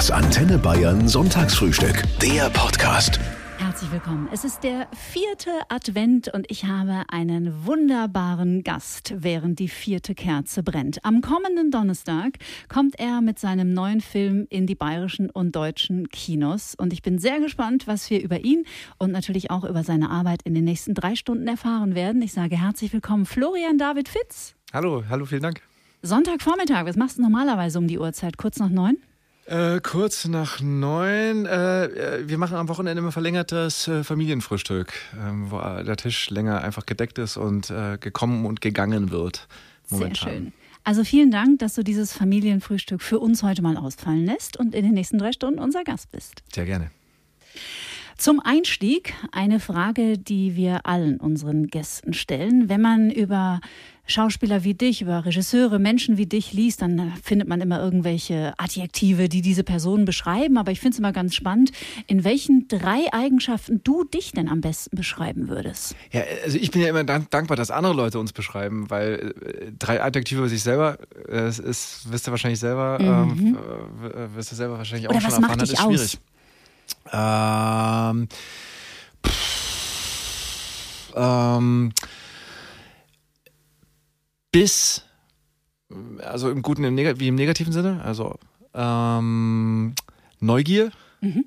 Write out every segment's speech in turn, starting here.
Das Antenne Bayern Sonntagsfrühstück. Der Podcast. Herzlich willkommen. Es ist der vierte Advent und ich habe einen wunderbaren Gast, während die vierte Kerze brennt. Am kommenden Donnerstag kommt er mit seinem neuen Film in die bayerischen und deutschen Kinos. Und ich bin sehr gespannt, was wir über ihn und natürlich auch über seine Arbeit in den nächsten drei Stunden erfahren werden. Ich sage herzlich willkommen, Florian David Fitz. Hallo, hallo, vielen Dank. Sonntagvormittag, was machst du normalerweise um die Uhrzeit? Kurz nach neun? Äh, kurz nach neun. Äh, äh, wir machen am Wochenende immer verlängertes äh, Familienfrühstück, ähm, wo der Tisch länger einfach gedeckt ist und äh, gekommen und gegangen wird. Momentan. Sehr schön. Also vielen Dank, dass du dieses Familienfrühstück für uns heute mal ausfallen lässt und in den nächsten drei Stunden unser Gast bist. Sehr gerne. Zum Einstieg eine Frage, die wir allen unseren Gästen stellen. Wenn man über Schauspieler wie dich, über Regisseure, Menschen wie dich liest, dann findet man immer irgendwelche Adjektive, die diese Personen beschreiben. Aber ich finde es immer ganz spannend, in welchen drei Eigenschaften du dich denn am besten beschreiben würdest. Ja, also ich bin ja immer dank dankbar, dass andere Leute uns beschreiben, weil äh, drei Adjektive über sich selber, das äh, ist, wirst du wahrscheinlich selber, mhm. äh, wirst du selber wahrscheinlich auch Oder schon was erfahren, macht dich das ist aus? schwierig. Ähm, pff, ähm, bis, also im guten im wie im negativen Sinne, also ähm, Neugier Mhm.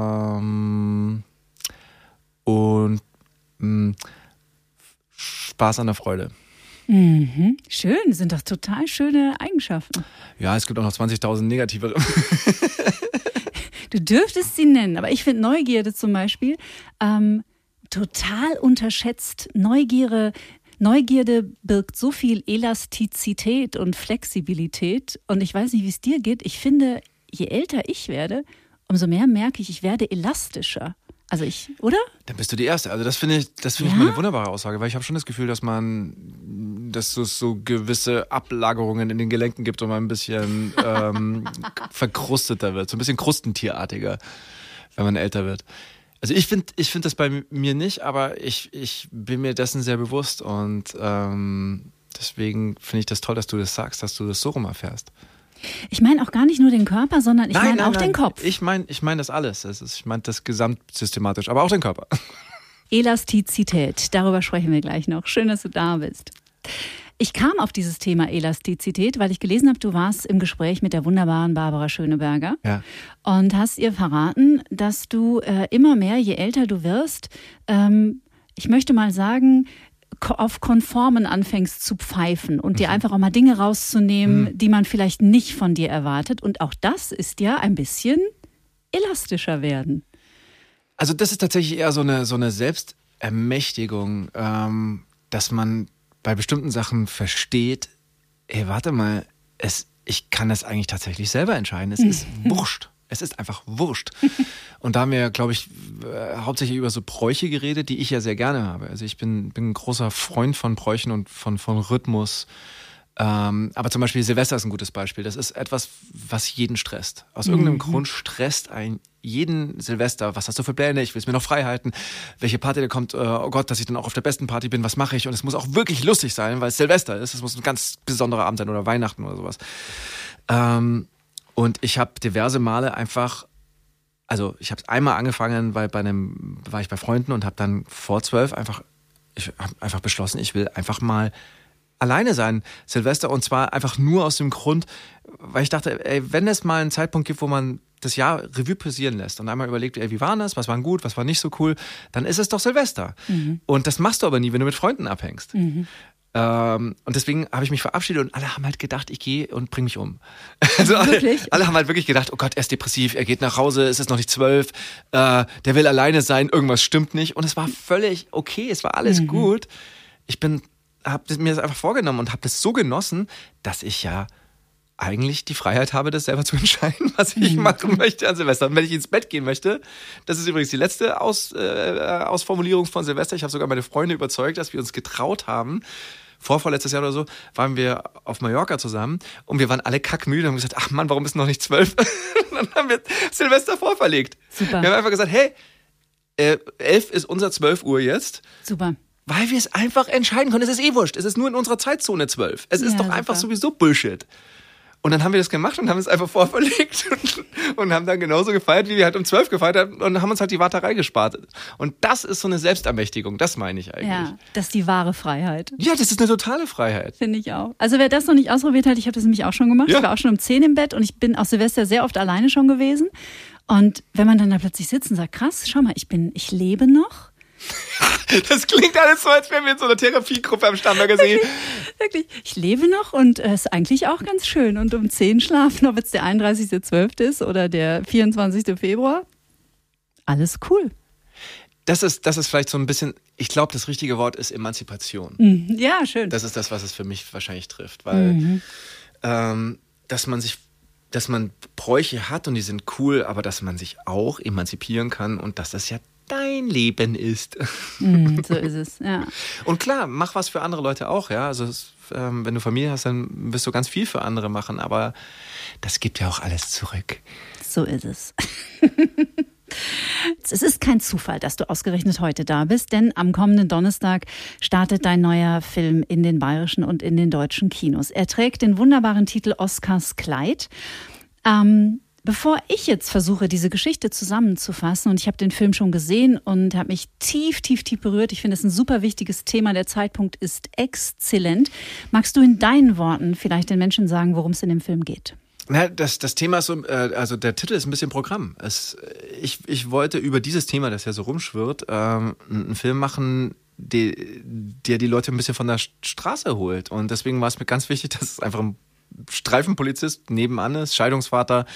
ähm, und mh, Spaß an der Freude. Mhm. Schön, sind doch total schöne Eigenschaften. Ja, es gibt auch noch 20.000 negativere. Du dürftest sie nennen, aber ich finde Neugierde zum Beispiel ähm, total unterschätzt. Neugierde, Neugierde birgt so viel Elastizität und Flexibilität. Und ich weiß nicht, wie es dir geht. Ich finde, je älter ich werde, umso mehr merke ich, ich werde elastischer. Also ich, oder? Dann bist du die Erste. Also das finde ich, das finde Ja? ich mal eine wunderbare Aussage, weil ich habe schon das Gefühl, dass man, dass es so gewisse Ablagerungen in den Gelenken gibt und man ein bisschen ähm, verkrusteter wird, so ein bisschen krustentierartiger, wenn man älter wird. Also ich finde, ich finde das bei mir nicht, aber ich, ich bin mir dessen sehr bewusst und ähm, deswegen finde ich das toll, dass du das sagst, dass du das so rum erfährst. Ich meine auch gar nicht nur den Körper, sondern ich meine auch den Kopf. Ich meine, ich meine das alles. Das ist, ich meine das gesamtsystematisch, aber auch den Körper. Elastizität, darüber sprechen wir gleich noch. Schön, dass du da bist. Ich kam auf dieses Thema Elastizität, weil ich gelesen habe, du warst im Gespräch mit der wunderbaren Barbara Schöneberger Ja. und hast ihr verraten, dass du äh, immer mehr, je älter du wirst, ähm, ich möchte mal sagen, auf Konformen anfängst zu pfeifen und dir einfach auch mal Dinge rauszunehmen, die man vielleicht nicht von dir erwartet. Und auch das ist ja ein bisschen elastischer werden. Also das ist tatsächlich eher so eine, so eine Selbstermächtigung, ähm, dass man bei bestimmten Sachen versteht, ey, warte mal, es, ich kann das eigentlich tatsächlich selber entscheiden. Es ist wurscht. Es ist einfach wurscht. Und da haben wir, glaube ich, äh, hauptsächlich über so Bräuche geredet, die ich ja sehr gerne habe. Also ich bin, bin ein großer Freund von Bräuchen und von, von Rhythmus. Ähm, aber zum Beispiel Silvester ist ein gutes Beispiel. Das ist etwas, was jeden stresst. Aus irgendeinem Grund stresst ein jeden Silvester. Was hast du für Pläne? Ich will es mir noch frei halten. Welche Party da kommt? Äh, oh Gott, dass ich dann auch auf der besten Party bin. Was mache ich? Und es muss auch wirklich lustig sein, weil es Silvester ist. Es muss ein ganz besonderer Abend sein oder Weihnachten oder sowas. Ähm, und ich habe diverse Male einfach also ich habe einmal angefangen, weil bei einem war ich bei Freunden und habe dann vor zwölf einfach ich habe einfach beschlossen, ich will einfach mal alleine sein Silvester und zwar einfach nur aus dem Grund, weil ich dachte, ey, wenn es mal einen Zeitpunkt gibt, wo man das Jahr Revue passieren lässt und einmal überlegt, ey, wie war das, was war gut, was war nicht so cool, dann ist es doch Silvester. Und das machst du aber nie, wenn du mit Freunden abhängst. Ähm, und deswegen habe ich mich verabschiedet und alle haben halt gedacht, ich gehe und bringe mich um. Also alle, Wirklich? alle haben halt wirklich gedacht, oh Gott, er ist depressiv, er geht nach Hause, es ist noch nicht zwölf, äh, der will alleine sein, irgendwas stimmt nicht. Und es war völlig okay, es war alles gut. Ich bin, habe mir das einfach vorgenommen und habe das so genossen, dass ich ja eigentlich die Freiheit habe, das selber zu entscheiden, was ich machen möchte an Silvester. Und wenn ich ins Bett gehen möchte, das ist übrigens die letzte Aus, äh, Ausformulierung von Silvester. Ich habe sogar meine Freunde überzeugt, dass wir uns getraut haben. Vorvorletztes Jahr oder so waren wir auf Mallorca zusammen und wir waren alle kackmüde und haben gesagt, ach Mann, warum ist noch nicht zwölf? Dann haben wir Silvester vorverlegt. Super. Wir haben einfach gesagt, hey, äh, elf ist unser 12 Uhr jetzt. Super. Weil wir es einfach entscheiden können. Es ist eh wurscht. Es ist nur in unserer Zeitzone 12. Es ist Ja, doch einfach super. sowieso Bullshit. Und dann haben wir das gemacht und haben es einfach vorverlegt und, und haben dann genauso gefeiert, wie wir halt um zwölf gefeiert haben und haben uns halt die Warterei gespart. Und das ist so eine Selbstermächtigung, das meine ich eigentlich. Ja, das ist die wahre Freiheit. Ja, das ist eine totale Freiheit. Finde ich auch. Also wer das noch nicht ausprobiert hat, ich habe das nämlich auch schon gemacht. Ja. Ich war auch schon um zehn im Bett und ich bin aus Silvester sehr oft alleine schon gewesen. Und wenn man dann da plötzlich sitzt und sagt, krass, schau mal, ich bin, ich lebe noch. Das klingt alles so, als wären wir in so einer Therapiegruppe am Stammagazin. Wirklich, ich lebe noch und es äh, ist eigentlich auch ganz schön. Und um 10 schlafen, ob es der 31.12. ist oder der 24. Februar, alles cool. Das ist, das ist vielleicht so ein bisschen, ich glaube, das richtige Wort ist Emanzipation. Mhm. Ja, schön. Das ist das, was es für mich wahrscheinlich trifft, weil mhm. ähm, dass man sich dass man Bräuche hat und die sind cool, aber dass man sich auch emanzipieren kann und dass das ja dein Leben ist. Mm, so ist es, ja. Und klar, mach was für andere Leute auch, ja. Also ähm, wenn du Familie hast, dann wirst du ganz viel für andere machen, aber das gibt ja auch alles zurück. So ist es. Es ist kein Zufall, dass du ausgerechnet heute da bist, denn am kommenden Donnerstag startet dein neuer Film in den bayerischen und in den deutschen Kinos. Er trägt den wunderbaren Titel Oscars Kleid. Ähm, Bevor ich jetzt versuche, diese Geschichte zusammenzufassen, und ich habe den Film schon gesehen und habe mich tief, tief, tief berührt. Ich finde es ein super wichtiges Thema. Der Zeitpunkt ist exzellent. Magst du in deinen Worten vielleicht den Menschen sagen, worum es in dem Film geht? Na, das, das Thema ist so, äh, also der Titel ist ein bisschen Programm. Es, ich, ich wollte über dieses Thema, das ja so rumschwirrt, ähm, einen Film machen, die, der die Leute ein bisschen von der Straße holt. Und deswegen war es mir ganz wichtig, dass es einfach ein Streifenpolizist nebenan ist, Scheidungsvater,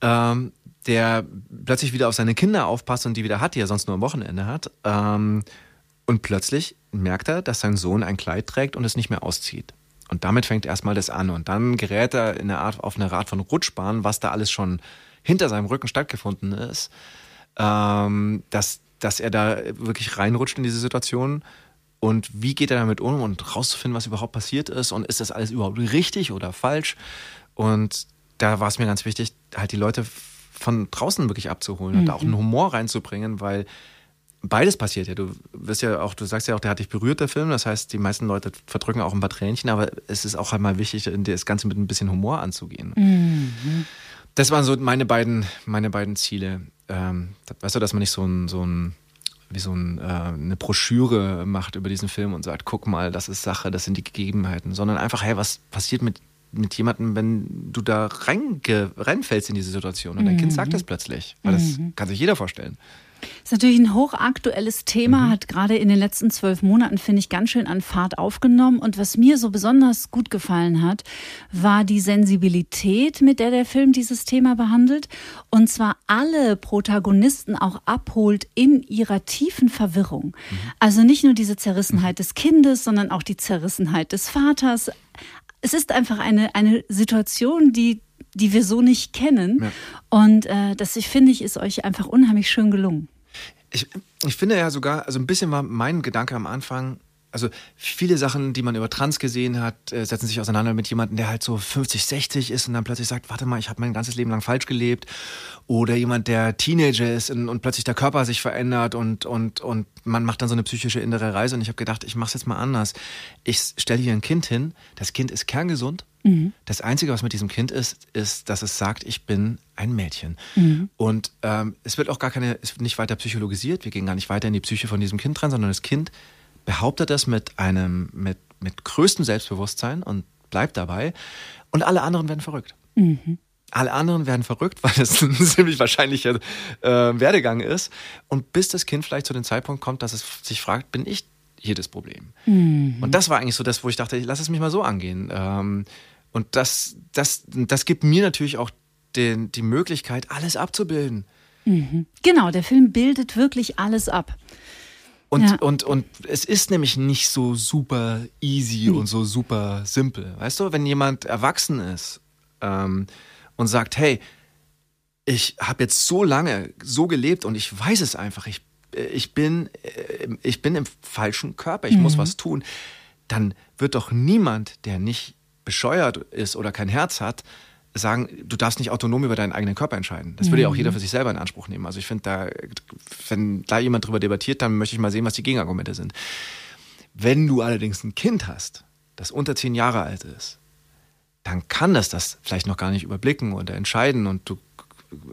ähm, der plötzlich wieder auf seine Kinder aufpasst und die wieder hat, die er sonst nur am Wochenende hat. Ähm, und plötzlich merkt er, dass sein Sohn ein Kleid trägt und es nicht mehr auszieht. Und damit fängt erstmal das an. Und dann gerät er in eine Art, auf eine Art von Rutschbahn, was da alles schon hinter seinem Rücken stattgefunden ist, ähm, dass, dass er da wirklich reinrutscht in diese Situation und wie geht er damit um und rauszufinden, was überhaupt passiert ist und ist das alles überhaupt richtig oder falsch. Und da war es mir ganz wichtig, halt die Leute von draußen wirklich abzuholen mhm. und da auch einen Humor reinzubringen, weil beides passiert ja. Du wirst ja auch, du sagst ja auch, der hat dich berührt, der Film. Das heißt, die meisten Leute verdrücken auch ein paar Tränchen, aber es ist auch einmal wichtig, das Ganze mit ein bisschen Humor anzugehen. Mhm. Das waren so meine beiden, meine beiden Ziele. Ähm, weißt du, dass man nicht so ein, so ein wie so ein, äh, eine Broschüre macht über diesen Film und sagt, guck mal, das ist Sache, das sind die Gegebenheiten, sondern einfach, hey, was passiert mit, mit jemandem, wenn du da reinge, reinfällst in diese Situation und dein Kind sagt mhm. das plötzlich, weil das mhm. kann sich jeder vorstellen. Ist natürlich ein hochaktuelles Thema, mhm. hat gerade in den letzten zwölf Monaten, finde ich, ganz schön an Fahrt aufgenommen. Und was mir so besonders gut gefallen hat, war die Sensibilität, mit der der Film dieses Thema behandelt. Und zwar alle Protagonisten auch abholt in ihrer tiefen Verwirrung. Mhm. Also nicht nur diese Zerrissenheit mhm. des Kindes, sondern auch die Zerrissenheit des Vaters. Es ist einfach eine, eine Situation, die die wir so nicht kennen. Ja. Und äh, das, ich finde ich, ist euch einfach unheimlich schön gelungen. Ich, ich finde ja sogar, also ein bisschen war mein Gedanke am Anfang, also viele Sachen, die man über Trans gesehen hat, äh, setzen sich auseinander mit jemandem, der halt so 50, 60 ist und dann plötzlich sagt, warte mal, ich habe mein ganzes Leben lang falsch gelebt. Oder jemand, der Teenager ist und, und plötzlich der Körper sich verändert und, und, und man macht dann so eine psychische innere Reise. Und ich habe gedacht, ich mache es jetzt mal anders. Ich stelle hier ein Kind hin, das Kind ist kerngesund. Mhm. Das Einzige, was mit diesem Kind ist, ist, dass es sagt, ich bin ein Mädchen. Mhm. Und ähm, es wird auch gar keine, es wird nicht weiter psychologisiert. Wir gehen gar nicht weiter in die Psyche von diesem Kind rein, sondern das Kind behauptet das mit einem, mit, mit größtem Selbstbewusstsein und bleibt dabei. Und alle anderen werden verrückt. Mhm. Alle anderen werden verrückt, weil es ein ziemlich wahrscheinlicher äh, Werdegang ist. Und bis das Kind vielleicht zu dem Zeitpunkt kommt, dass es sich fragt, bin ich hier das Problem? Mhm. Und das war eigentlich so das, wo ich dachte, ich lass es mich mal so angehen. Ähm, und das, das, das gibt mir natürlich auch den, die Möglichkeit, alles abzubilden. Mhm. Genau, der Film bildet wirklich alles ab. Und, ja. und, und es ist nämlich nicht so super easy mhm. und so super simpel. Weißt du, wenn jemand erwachsen ist ähm, und sagt, hey, ich habe jetzt so lange so gelebt und ich weiß es einfach, ich, ich, bin, äh, ich bin im falschen Körper, ich mhm. muss was tun, dann wird doch niemand, der nicht bescheuert ist oder kein Herz hat, sagen, du darfst nicht autonom über deinen eigenen Körper entscheiden. Das würde ja auch jeder mhm. für sich selber in Anspruch nehmen. Also ich finde, da, wenn da jemand drüber debattiert, dann möchte ich mal sehen, was die Gegenargumente sind. Wenn du allerdings ein Kind hast, das unter zehn Jahre alt ist, dann kann das das vielleicht noch gar nicht überblicken oder entscheiden und du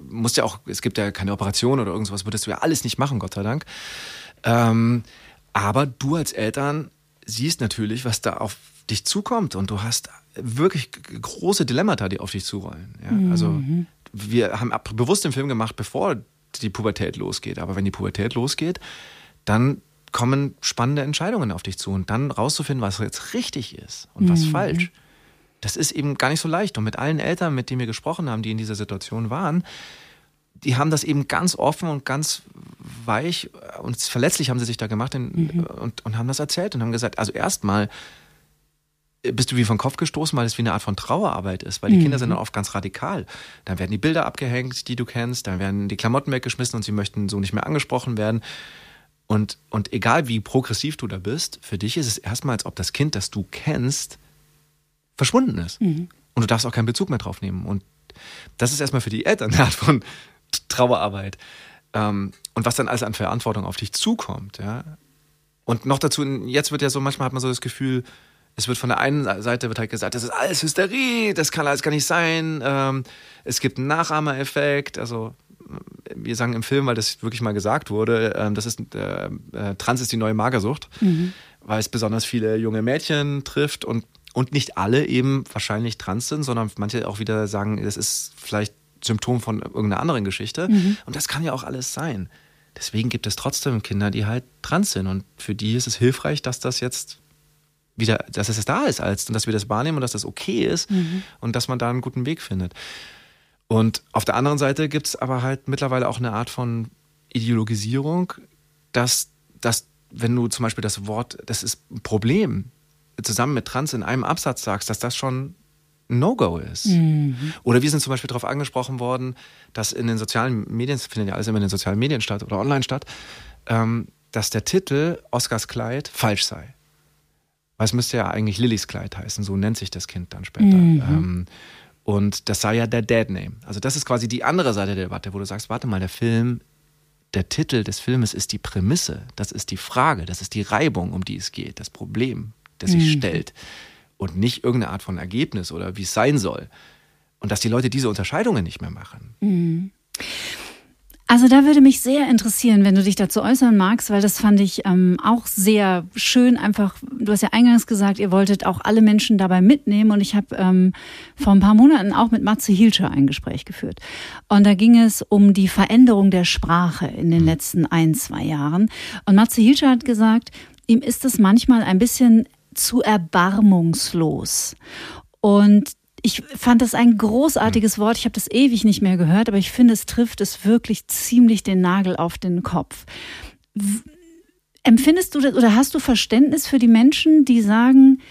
musst ja auch, es gibt ja keine Operation oder irgendwas, würdest du ja alles nicht machen, Gott sei Dank. Ähm, aber du als Eltern siehst natürlich, was da auf dich zukommt und du hast wirklich große Dilemmata, die auf dich zurollen. Ja? Mhm. Also wir haben bewusst den Film gemacht, bevor die Pubertät losgeht. Aber wenn die Pubertät losgeht, dann kommen spannende Entscheidungen auf dich zu und dann rauszufinden, was jetzt richtig ist und was mhm. falsch. Das ist eben gar nicht so leicht. Und mit allen Eltern, mit denen wir gesprochen haben, die in dieser Situation waren, die haben das eben ganz offen und ganz weich und verletzlich haben sie sich da gemacht in, mhm. und, und haben das erzählt und haben gesagt, also erstmal bist du wie vom Kopf gestoßen, weil es wie eine Art von Trauerarbeit ist, weil die mhm. Kinder sind dann oft ganz radikal. Dann werden die Bilder abgehängt, die du kennst, dann werden die Klamotten weggeschmissen und sie möchten so nicht mehr angesprochen werden. Und, und egal wie progressiv du da bist, für dich ist es erstmal, als ob das Kind, das du kennst, verschwunden ist. Mhm. Und du darfst auch keinen Bezug mehr drauf nehmen. Und das ist erstmal für die Eltern eine Art von Trauerarbeit. Ähm, und was dann alles an Verantwortung auf dich zukommt, ja. Und noch dazu, jetzt wird ja so, manchmal hat man so das Gefühl, es wird von der einen Seite wird halt gesagt, das ist alles Hysterie, das kann alles gar nicht sein. Ähm, es gibt einen Nachahmereffekt. Also wir sagen im Film, weil das wirklich mal gesagt wurde, äh, das ist äh, äh, Trans ist die neue Magersucht, mhm. weil es besonders viele junge Mädchen trifft und und nicht alle eben wahrscheinlich trans sind, sondern manche auch wieder sagen, das ist vielleicht Symptom von irgendeiner anderen Geschichte. Mhm. Und das kann ja auch alles sein. Deswegen gibt es trotzdem Kinder, die halt trans sind. Und für die ist es hilfreich, dass das jetzt wieder, dass es da ist als und dass wir das wahrnehmen und dass das okay ist mhm. und dass man da einen guten Weg findet. Und auf der anderen Seite gibt es aber halt mittlerweile auch eine Art von Ideologisierung, dass, dass wenn du zum Beispiel das Wort, das ist ein Problem, zusammen mit Trans in einem Absatz sagst, dass das schon ein No-Go ist. Mhm. Oder wir sind zum Beispiel darauf angesprochen worden, dass in den sozialen Medien, das findet ja alles immer in den sozialen Medien statt oder online statt, ähm, dass der Titel Oscars Kleid falsch sei. Weil es müsste ja eigentlich Lillys Kleid heißen, so nennt sich das Kind dann später. Mhm. Ähm, und das sei ja der Dead Name. Also das ist quasi die andere Seite der Debatte, wo du sagst, warte mal, der Film, der Titel des Filmes ist die Prämisse, das ist die Frage, das ist die Reibung, um die es geht, das Problem, das sich mhm. stellt und nicht irgendeine Art von Ergebnis oder wie es sein soll. Und dass die Leute diese Unterscheidungen nicht mehr machen. Mhm. Also da würde mich sehr interessieren, wenn du dich dazu äußern magst, weil das fand ich ähm, auch sehr schön. Einfach, du hast ja eingangs gesagt, ihr wolltet auch alle Menschen dabei mitnehmen und ich habe ähm, vor ein paar Monaten auch mit Matze Hilscher ein Gespräch geführt. Und da ging es um die Veränderung der Sprache in den letzten ein, zwei Jahren. Und Matze Hilscher hat gesagt, ihm ist es manchmal ein bisschen zu erbarmungslos. Und ich fand das ein großartiges Wort. Ich habe das ewig nicht mehr gehört, aber ich finde, es trifft es wirklich ziemlich den Nagel auf den Kopf. Empfindest du das oder hast du Verständnis für die Menschen, die sagen,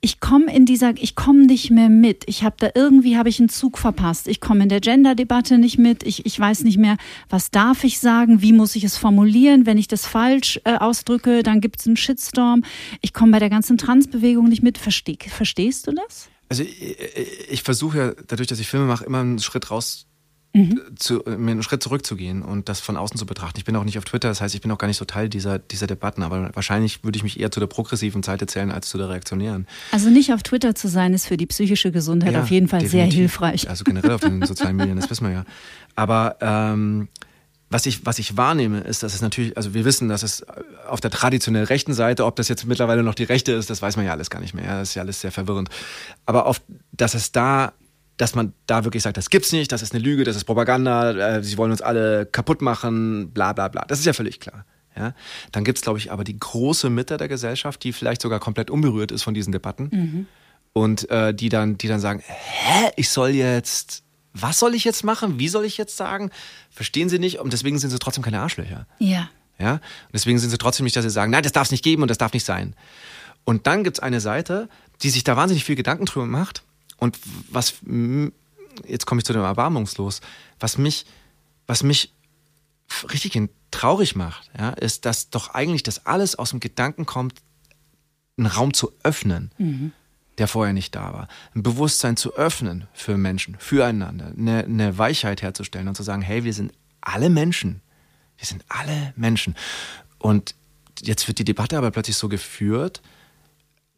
ich komme in dieser, ich komme nicht mehr mit. Ich habe da irgendwie habe ich einen Zug verpasst. Ich komme in der Gender-Debatte nicht mit. Ich, ich weiß nicht mehr, was darf ich sagen, wie muss ich es formulieren. Wenn ich das falsch äh, ausdrücke, dann gibt es einen Shitstorm. Ich komme bei der ganzen Transbewegung nicht mit. Versteh, verstehst du das? Also ich, ich versuche ja dadurch, dass ich Filme mache, immer einen Schritt raus Mhm. Zu, mir einen Schritt zurückzugehen und das von außen zu betrachten. Ich bin auch nicht auf Twitter, das heißt, ich bin auch gar nicht so Teil dieser, dieser Debatten, aber wahrscheinlich würde ich mich eher zu der progressiven Seite zählen als zu der reaktionären. Also nicht auf Twitter zu sein, ist für die psychische Gesundheit ja, auf jeden Fall definitiv. sehr hilfreich. Also generell auf den sozialen Medien, das wissen wir ja. Aber ähm, was ich, was ich wahrnehme, ist, dass es natürlich, also wir wissen, dass es auf der traditionell rechten Seite, ob das jetzt mittlerweile noch die rechte ist, das weiß man ja alles gar nicht mehr. Das ist ja alles sehr verwirrend. Aber auf, dass es da dass man da wirklich sagt, das gibt's nicht, das ist eine Lüge, das ist Propaganda, äh, sie wollen uns alle kaputt machen, bla bla bla. Das ist ja völlig klar. Ja? Dann gibt's, glaube ich, aber die große Mitte der Gesellschaft, die vielleicht sogar komplett unberührt ist von diesen Debatten mhm. und äh, die, dann, die dann sagen, hä, ich soll jetzt, was soll ich jetzt machen, wie soll ich jetzt sagen? Verstehen sie nicht und deswegen sind sie trotzdem keine Arschlöcher. Ja. Ja? Und deswegen sind sie trotzdem nicht, dass sie sagen, nein, das darf es nicht geben und das darf nicht sein. Und dann gibt's eine Seite, die sich da wahnsinnig viel Gedanken drüber macht und was, jetzt komme ich zu dem Erbarmungslos, was mich, was mich richtig traurig macht, ja, ist, dass doch eigentlich das alles aus dem Gedanken kommt, einen Raum zu öffnen, mhm. Der vorher nicht da war. Ein Bewusstsein zu öffnen für Menschen, füreinander, eine, eine Weichheit herzustellen und zu sagen, hey, wir sind alle Menschen. Wir sind alle Menschen. Und jetzt wird die Debatte aber plötzlich so geführt,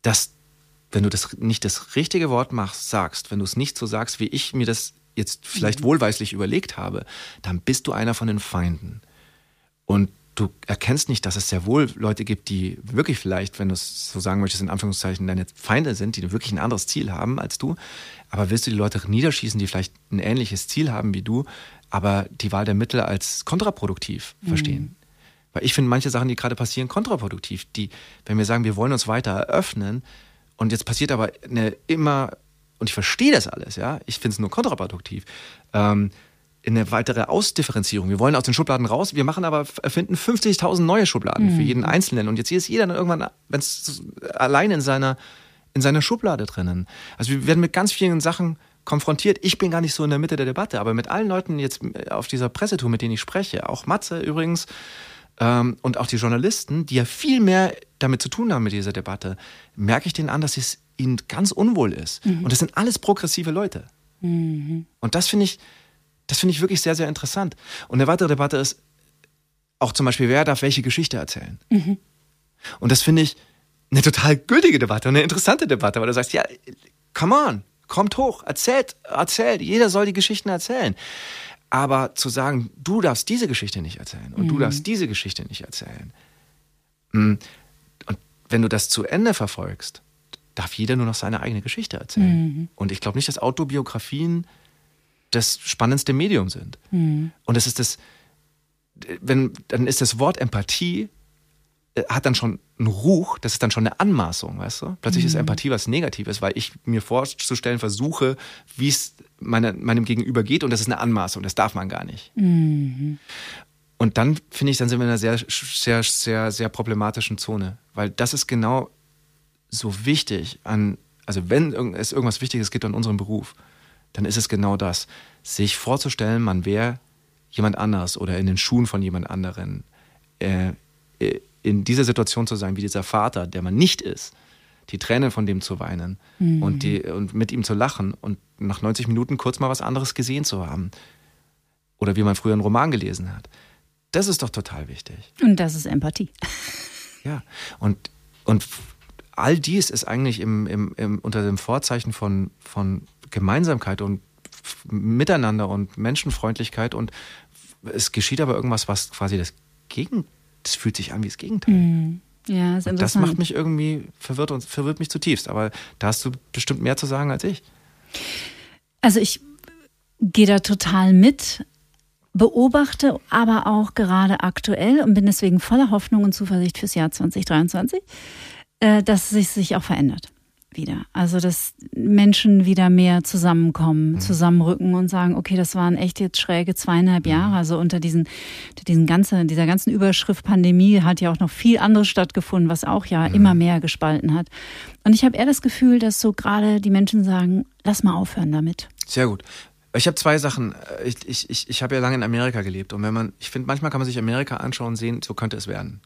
dass wenn du das nicht das richtige Wort machst, sagst, wenn du es nicht so sagst, wie ich mir das jetzt vielleicht wohlweislich überlegt habe, dann bist du einer von den Feinden. Und du erkennst nicht, dass es sehr wohl Leute gibt, die wirklich vielleicht, wenn du es so sagen möchtest, in Anführungszeichen deine Feinde sind, die wirklich ein anderes Ziel haben als du. Aber willst du die Leute niederschießen, die vielleicht ein ähnliches Ziel haben wie du, aber die Wahl der Mittel als kontraproduktiv verstehen? Weil ich finde manche Sachen, die gerade passieren, kontraproduktiv. Die, wenn wir sagen, wir wollen uns weiter eröffnen und jetzt passiert aber eine immer, und ich verstehe das alles, ja, ich finde es nur kontraproduktiv, ähm, eine weitere Ausdifferenzierung. Wir wollen aus den Schubladen raus, wir machen aber, erfinden 50.000 neue Schubladen für jeden Einzelnen. Und jetzt ist jeder dann irgendwann, wenn es allein in seiner, in seiner Schublade drinnen. Also wir werden mit ganz vielen Sachen konfrontiert. Ich bin gar nicht so in der Mitte der Debatte, aber mit allen Leuten jetzt auf dieser Pressetour, mit denen ich spreche, auch Matze übrigens, ähm, und auch die Journalisten, die ja viel mehr damit zu tun haben mit dieser Debatte, merke ich denen an, dass es ihnen ganz unwohl ist. Und das sind alles progressive Leute. Und das finde ich, das finde ich wirklich sehr, sehr interessant. Und eine weitere Debatte ist auch zum Beispiel, wer darf welche Geschichte erzählen? Und das finde ich eine total gültige Debatte und eine interessante Debatte, weil du sagst, ja, come on, kommt hoch, erzählt, erzählt, jeder soll die Geschichten erzählen. Aber zu sagen, du darfst diese Geschichte nicht erzählen und du darfst diese Geschichte nicht erzählen. Mm, Und wenn du das zu Ende verfolgst, darf jeder nur noch seine eigene Geschichte erzählen. Und ich glaube nicht, dass Autobiografien das spannendste Medium sind. Und es ist das, wenn, dann ist das Wort Empathie äh, hat dann schon einen Ruch, das ist dann schon eine Anmaßung, weißt du? Plötzlich ist Empathie was Negatives, weil ich mir vorzustellen versuche, wie es meine, meinem Gegenüber geht und das ist eine Anmaßung, das darf man gar nicht. Und dann finde ich, dann sind wir in einer sehr, sehr, sehr, sehr problematischen Zone, weil das ist genau so wichtig an, also wenn es irgendwas Wichtiges gibt an unserem Beruf, dann ist es genau das, sich vorzustellen, man wäre jemand anders oder in den Schuhen von jemand anderen, äh, äh, in dieser Situation zu sein, wie dieser Vater, der man nicht ist, die Tränen von dem zu weinen und, die, und mit ihm zu lachen und nach 90 Minuten kurz mal was anderes gesehen zu haben. Oder wie man früher einen Roman gelesen hat. Das ist doch total wichtig. Und das ist Empathie. Ja, und, und all dies ist eigentlich im, im, im, unter dem Vorzeichen von, von Gemeinsamkeit und Miteinander und Menschenfreundlichkeit und es geschieht aber irgendwas, was quasi das Gegen, das fühlt sich an wie das Gegenteil. Ja, ist Und das macht mich irgendwie verwirrt und verwirrt mich zutiefst. Aber da hast du bestimmt mehr zu sagen als ich. Also ich gehe da total mit, beobachte aber auch gerade aktuell und bin deswegen voller Hoffnung und Zuversicht fürs Jahr 2023, äh, dass es sich auch verändert. Wieder. Also, dass Menschen wieder mehr zusammenkommen, zusammenrücken und sagen, okay, das waren echt jetzt schräge zweieinhalb Jahre. Also unter diesen, unter diesen ganzen, dieser ganzen Überschrift Pandemie hat ja auch noch viel anderes stattgefunden, was auch ja immer mehr gespalten hat. Und ich habe eher das Gefühl, dass so gerade die Menschen sagen, lass mal aufhören damit. Sehr gut. Ich habe zwei Sachen. Ich, ich, ich, ich habe ja lange in Amerika gelebt. Und wenn man, ich finde, manchmal kann man sich Amerika anschauen und sehen, so könnte es werden.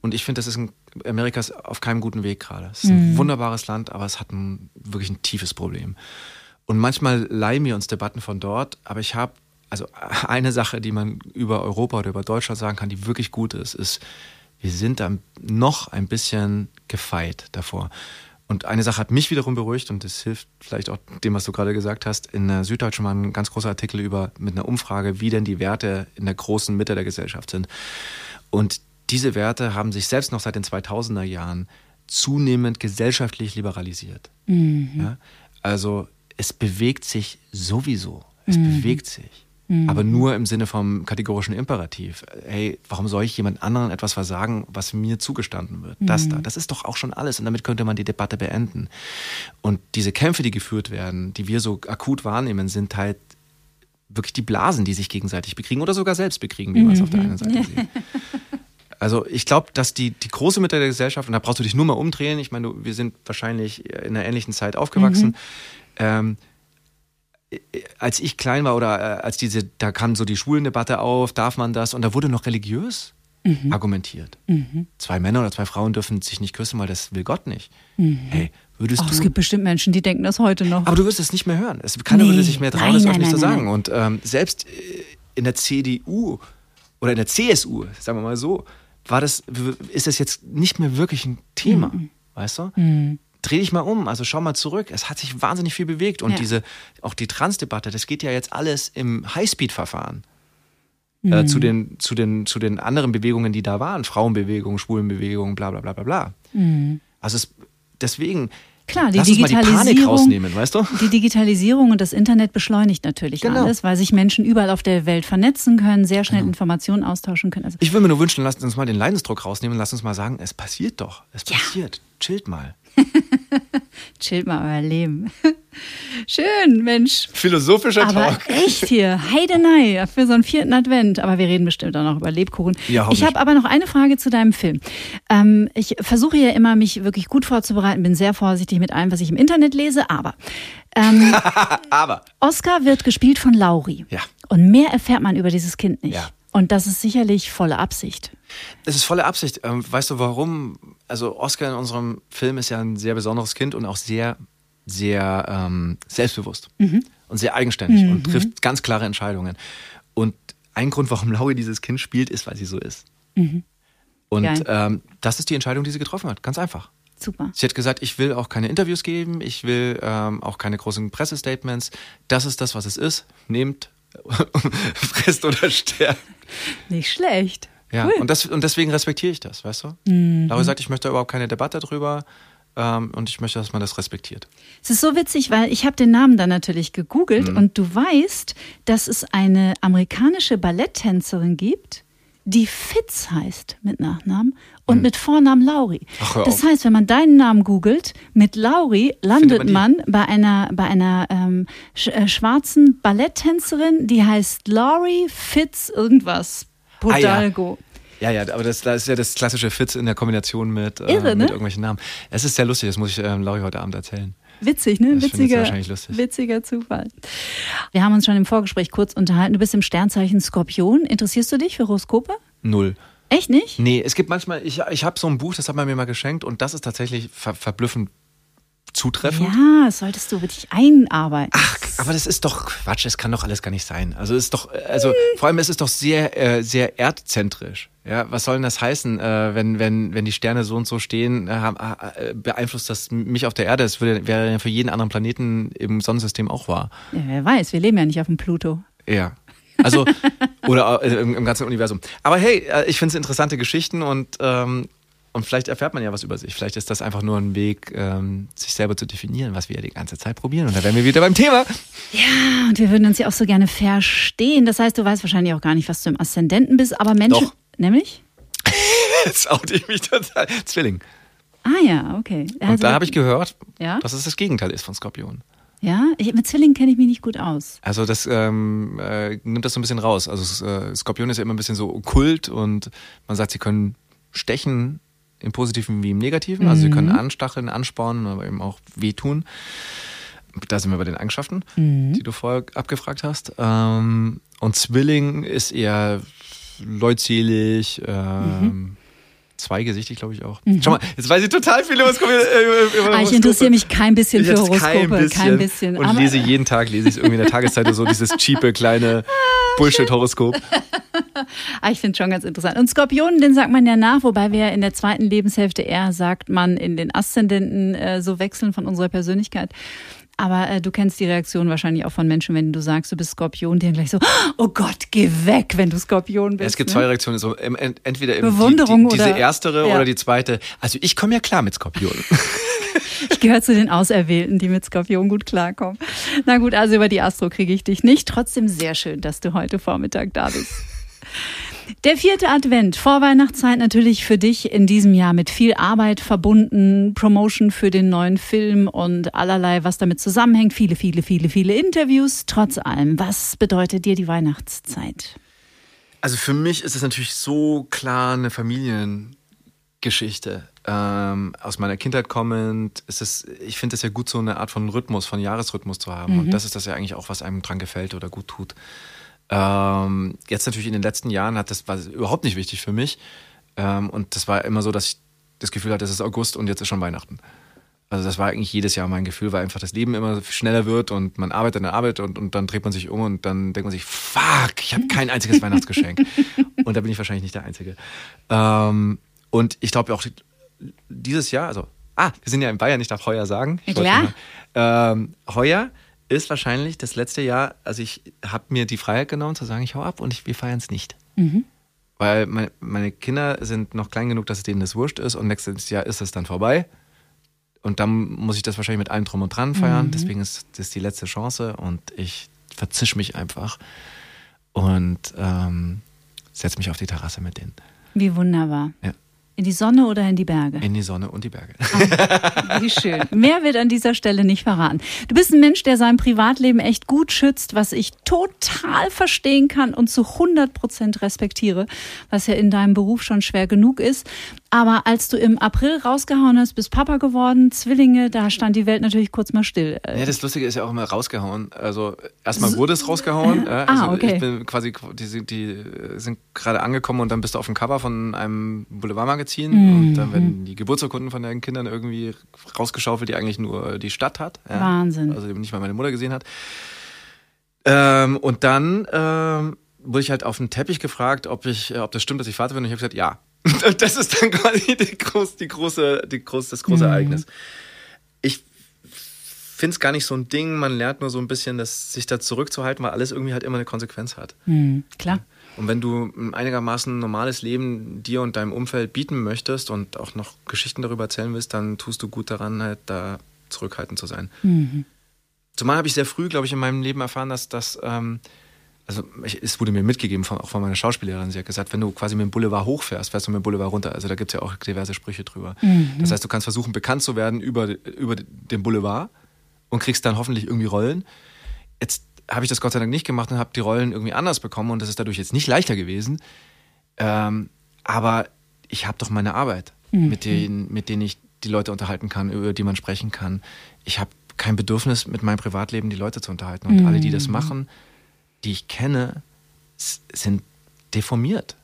Und ich finde, das ist ein, Amerika ist auf keinem guten Weg gerade. Es ist ein wunderbares Land, aber es hat ein, wirklich ein tiefes Problem. Und manchmal leihen wir uns Debatten von dort, aber ich habe, also eine Sache, die man über Europa oder über Deutschland sagen kann, die wirklich gut ist, ist, wir sind da noch ein bisschen gefeit davor. Und eine Sache hat mich wiederum beruhigt und das hilft vielleicht auch dem, was du gerade gesagt hast. In der Süddeutschen war ein ganz großer Artikel über mit einer Umfrage, wie denn die Werte in der großen Mitte der Gesellschaft sind. Und diese Werte haben sich selbst noch seit den 2000er Jahren zunehmend gesellschaftlich liberalisiert. Ja? Also es bewegt sich sowieso. Es bewegt sich. Aber nur im Sinne vom kategorischen Imperativ. Hey, warum soll ich jemand anderen etwas versagen, was mir zugestanden wird? Das da, das ist doch auch schon alles. Und damit könnte man die Debatte beenden. Und diese Kämpfe, die geführt werden, die wir so akut wahrnehmen, sind halt wirklich die Blasen, die sich gegenseitig bekriegen oder sogar selbst bekriegen, wie man es auf der einen Seite sieht. Also ich glaube, dass die, die große Mitte der Gesellschaft, und da brauchst du dich nur mal umdrehen, ich meine, wir sind wahrscheinlich in einer ähnlichen Zeit aufgewachsen, ähm, als ich klein war oder äh, als diese, da kam so die Schwulendebatte auf, darf man das? Und da wurde noch religiös argumentiert. Zwei Männer oder zwei Frauen dürfen sich nicht küssen, weil das will Gott nicht. Hey, würdest Ach, du. es gibt bestimmt Menschen, die denken das heute noch. Aber du wirst es nicht mehr hören. Es, keiner Nee. würde sich mehr trauen, Nein, das nein, öffentlich nein, zu sagen. Und ähm, selbst äh, in der CDU oder in der CSU, sagen wir mal so, war das, ist das jetzt nicht mehr wirklich ein Thema. Mhm. Weißt du? dreh dich mal um, also schau mal zurück. Es hat sich wahnsinnig viel bewegt und Ja. diese, auch die Transdebatte, das geht ja jetzt alles im Highspeed-Verfahren. Äh, zu, den, zu, den, zu den anderen Bewegungen, die da waren, Frauenbewegung, Schwulenbewegung, bla bla bla bla bla. Also es, deswegen, Klar, die lass uns mal die Panik Digitalisierung, rausnehmen, weißt du? die Digitalisierung und das Internet beschleunigt natürlich Genau. alles, weil sich Menschen überall auf der Welt vernetzen können, sehr schnell Informationen austauschen können. Also, Ich würde mir nur wünschen, lasst uns mal den Leidensdruck rausnehmen und lasst uns mal sagen, es passiert doch. Es passiert. Chillt mal. chillt mal euer Leben. Schön, Mensch. Philosophischer Aber echt hier, Heidenei, für so einen vierten Advent. Aber wir reden bestimmt auch noch über Lebkuchen. Ja, ich habe aber noch eine Frage zu deinem Film. Ähm, ich versuche ja immer, mich wirklich gut vorzubereiten, bin sehr vorsichtig mit allem, was ich im Internet lese. Aber ähm, Aber. Oscar wird gespielt von Lauri. Ja. Und mehr erfährt man über dieses Kind nicht. Ja. Und das ist sicherlich volle Absicht. Es ist volle Absicht. Ähm, weißt du warum? Also Oscar in unserem Film ist ja ein sehr besonderes Kind und auch sehr, sehr ähm, selbstbewusst und sehr eigenständig und trifft ganz klare Entscheidungen. Und ein Grund, warum Laurie dieses Kind spielt, ist, weil sie so ist. Und Geil. ähm, das ist die Entscheidung, die sie getroffen hat. Ganz einfach. Super. Sie hat gesagt, ich will auch keine Interviews geben, ich will ähm, auch keine großen Pressestatements. Das ist das, was es ist. Nehmt, fresst oder sterbt. Nicht schlecht. Ja, Cool. und, das, und deswegen respektiere ich das, weißt du? Mhm. Laura sagt, ich möchte überhaupt keine Debatte drüber ähm, und ich möchte, dass man das respektiert. Es ist so witzig, weil ich habe den Namen dann natürlich gegoogelt Mhm. und du weißt, dass es eine amerikanische Balletttänzerin gibt, die Fitz heißt mit Nachnamen und mit Vornamen Lauri. Ach, das heißt, wenn man deinen Namen googelt, mit Lauri landet man, man bei einer, bei einer ähm, sch äh, schwarzen Balletttänzerin, die heißt Lauri Fitz irgendwas. Ah, ja. Podalgo. Ja, ja, aber das, das ist ja das klassische Fitz in der Kombination mit, äh, Irre, ne? mit irgendwelchen Namen. Es ist sehr lustig, das muss ich ähm, Lauri heute Abend erzählen. Witzig, ne? Das Witziger, wahrscheinlich lustig. witziger Zufall. Wir haben uns schon im Vorgespräch kurz unterhalten. Du bist im Sternzeichen Skorpion. Interessierst du dich für Horoskope? Null. Echt nicht? Nee, es gibt manchmal, ich, ich habe so ein Buch, das hat man mir mal geschenkt und das ist tatsächlich ver verblüffend zutreffend. Ja, das solltest du wirklich einarbeiten. Ach, aber das ist doch Quatsch, es kann doch alles gar nicht sein. Also es ist doch, also vor allem es ist doch sehr, äh, sehr erdzentrisch. Ja, was soll denn das heißen, äh, wenn, wenn, wenn die Sterne so und so stehen, äh, äh, beeinflusst das mich auf der Erde? Das würde, wäre ja für jeden anderen Planeten im Sonnensystem auch wahr. Ja, wer weiß, wir leben ja nicht auf dem Pluto. Ja. Also, oder äh, im, im ganzen Universum. Aber hey, äh, ich finde es interessante Geschichten und, ähm, und vielleicht erfährt man ja was über sich. Vielleicht ist das einfach nur ein Weg, ähm, sich selber zu definieren, was wir ja die ganze Zeit probieren. Und da wären wir wieder beim Thema. Ja, und wir würden uns ja auch so gerne verstehen. Das heißt, du weißt wahrscheinlich auch gar nicht, was du im Aszendenten bist, aber Menschen. Doch. Nämlich? Jetzt oute ich mich total. Zwilling. Ah ja, okay. Und Also- da habe ich gehört, Ja? dass es das Gegenteil ist von Skorpion. Ja, ich, mit Zwillingen kenne ich mich nicht gut aus. Also das ähm, äh, nimmt das so ein bisschen raus. Also äh, Skorpion ist ja immer ein bisschen so okkult und man sagt, sie können stechen im Positiven wie im Negativen. Also sie können anstacheln, anspornen, aber eben auch wehtun. Da sind wir bei den Eigenschaften, die du vorher abgefragt hast. Ähm, und Zwilling ist eher leutselig, ähm, zweigesichtig, glaube ich auch. Schau mal, jetzt weiß ich total viel über. Äh, über Ah, ich interessiere mich kein bisschen für Horoskope. Kein bisschen. Und aber, lese jeden Tag, lese ich irgendwie in der Tageszeitung so dieses cheape, kleine Bullshit-Horoskop. Ah, ich finde schon ganz interessant. Und Skorpionen, den sagt man ja nach, wobei wir in der zweiten Lebenshälfte eher, sagt man, in den Aszendenten äh, so wechseln von unserer Persönlichkeit. Aber äh, du kennst die Reaktion wahrscheinlich auch von Menschen, wenn du sagst, du bist Skorpion, die dann gleich so, oh Gott, geh weg, wenn du Skorpion bist. Es gibt ne? zwei Reaktionen, so en- entweder eben Bewunderung die, die, diese oder- erstere ja. oder die zweite. Also ich komme ja klar mit Skorpion. Ich gehöre zu den Auserwählten, die mit Skorpion gut klarkommen. Na gut, also über die Astro kriege ich dich nicht. Trotzdem sehr schön, dass du heute Vormittag da bist. Der vierte Advent, Vorweihnachtszeit natürlich für dich in diesem Jahr mit viel Arbeit verbunden, Promotion für den neuen Film und allerlei, was damit zusammenhängt. Viele, viele, viele, viele Interviews. Trotz allem, was bedeutet dir die Weihnachtszeit? Also für mich ist es natürlich so klar eine Familiengeschichte. Ähm, aus meiner Kindheit kommend ist es, ich finde es ja gut, so eine Art von Rhythmus, von Jahresrhythmus zu haben. Und das ist das ja eigentlich auch, was einem dran gefällt oder gut tut. Ähm, jetzt natürlich in den letzten Jahren hat das war überhaupt nicht wichtig für mich. Ähm, und das war immer so, dass ich das Gefühl hatte, es ist August und jetzt ist schon Weihnachten. Also das war eigentlich jedes Jahr mein Gefühl, weil einfach das Leben immer schneller wird und man arbeitet und arbeitet und, und dann dreht man sich um und dann denkt man sich, fuck, ich habe kein einziges Weihnachtsgeschenk. Und da bin ich wahrscheinlich nicht der Einzige. Ähm, und ich glaube auch dieses Jahr, also Ah, wir sind ja in Bayern, ich darf heuer sagen. Ja, klar. Ähm, heuer ist wahrscheinlich das letzte Jahr, also ich habe mir die Freiheit genommen zu sagen, ich hau ab und ich, wir feiern es nicht. Mhm. Weil meine, meine Kinder sind noch klein genug, dass es denen das wurscht ist und nächstes Jahr ist es dann vorbei. Und dann muss ich das wahrscheinlich mit allem drum und dran feiern. Mhm. Deswegen ist das die letzte Chance und ich verzisch mich einfach und ähm, setze mich auf die Terrasse mit denen. Wie wunderbar. Ja. In die Sonne oder in die Berge? In die Sonne und die Berge. Wie schön. Mehr wird an dieser Stelle nicht verraten. Du bist ein Mensch, der sein Privatleben echt gut schützt, was ich total verstehen kann und zu 100 Prozent respektiere, was ja in deinem Beruf schon schwer genug ist. Aber als du im April rausgehauen hast, bist Papa geworden, Zwillinge, da stand die Welt natürlich kurz mal still. Ja, das Lustige ist ja auch immer rausgehauen. Also erstmal wurde es rausgehauen. Ah, also okay. Ich bin quasi, die, sind- die sind gerade angekommen und dann bist du auf dem Cover von einem Boulevardmagazin und dann werden die Geburtsurkunden von deinen Kindern irgendwie rausgeschaufelt, die eigentlich nur die Stadt hat. Ja. Wahnsinn. Also nicht mal meine Mutter gesehen hat. Ähm, und dann ähm, wurde ich halt auf den Teppich gefragt, ob ich, äh, ob das stimmt, dass ich Vater bin. Und ich habe gesagt, ja. Und das ist dann quasi die groß, die große, die groß, das große Ereignis. Ich finde es gar nicht so ein Ding. Man lernt nur so ein bisschen, dass sich da zurückzuhalten, weil alles irgendwie halt immer eine Konsequenz hat. Hm, klar. Und wenn du ein einigermaßen normales Leben dir und deinem Umfeld bieten möchtest und auch noch Geschichten darüber erzählen willst, dann tust du gut daran, halt da zurückhaltend zu sein. Zumal habe ich sehr früh, glaube ich, in meinem Leben erfahren, dass das, ähm, also ich, es wurde mir mitgegeben, von, auch von meiner Schauspielerin, sie hat gesagt, wenn du quasi mit dem Boulevard hochfährst, fährst du mit dem Boulevard runter. Also da gibt es ja auch diverse Sprüche drüber. Das heißt, du kannst versuchen, bekannt zu werden über, über den Boulevard und kriegst dann hoffentlich irgendwie Rollen. Jetzt habe ich das Gott sei Dank nicht gemacht und habe die Rollen irgendwie anders bekommen und das ist dadurch jetzt nicht leichter gewesen. Ähm, aber ich habe doch meine Arbeit, mit, denen, mit denen ich die Leute unterhalten kann, über die man sprechen kann. Ich habe kein Bedürfnis, mit meinem Privatleben die Leute zu unterhalten. Und alle, die das machen, die ich kenne, sind deformiert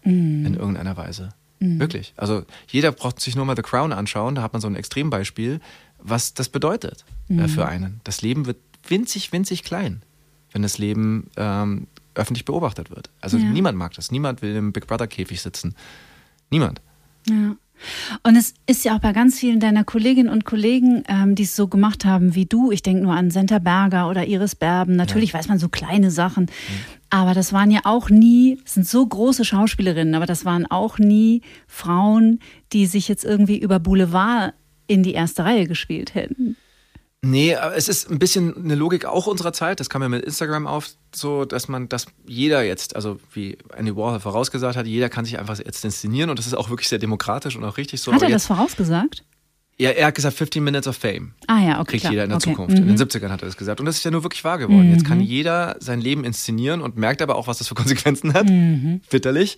in irgendeiner Weise. Wirklich. Also jeder braucht sich nur mal The Crown anschauen, da hat man so ein Extrembeispiel, was das bedeutet äh, für einen. Das Leben wird winzig, winzig klein, wenn das Leben ähm, öffentlich beobachtet wird. Also Ja. niemand mag das. Niemand will im Big Brother Käfig sitzen. Niemand. Ja. Und es ist ja auch bei ganz vielen deiner Kolleginnen und Kollegen, ähm, die es so gemacht haben wie du. Ich denke nur an Senta Berger oder Iris Berben. Natürlich weiß man so kleine Sachen. Aber das waren ja auch nie, es sind so große Schauspielerinnen, aber das waren auch nie Frauen, die sich jetzt irgendwie über Boulevard in die erste Reihe gespielt hätten. Nee, aber es ist ein bisschen eine Logik auch unserer Zeit. Das kam ja mit Instagram auf, so dass man, dass jeder jetzt, also wie Andy Warhol vorausgesagt hat, jeder kann sich einfach jetzt inszenieren und das ist auch wirklich sehr demokratisch und auch richtig so. Hat Aber er das jetzt, vorausgesagt? ja, er hat gesagt, 15 Minutes of Fame Ah ja, okay. kriegt klar. jeder in der okay. Zukunft. In den Mhm. 70ern hat er das gesagt. Und das ist ja nur wirklich wahr geworden. Jetzt kann jeder sein Leben inszenieren und merkt aber auch, was das für Konsequenzen hat. Mhm. Bitterlich.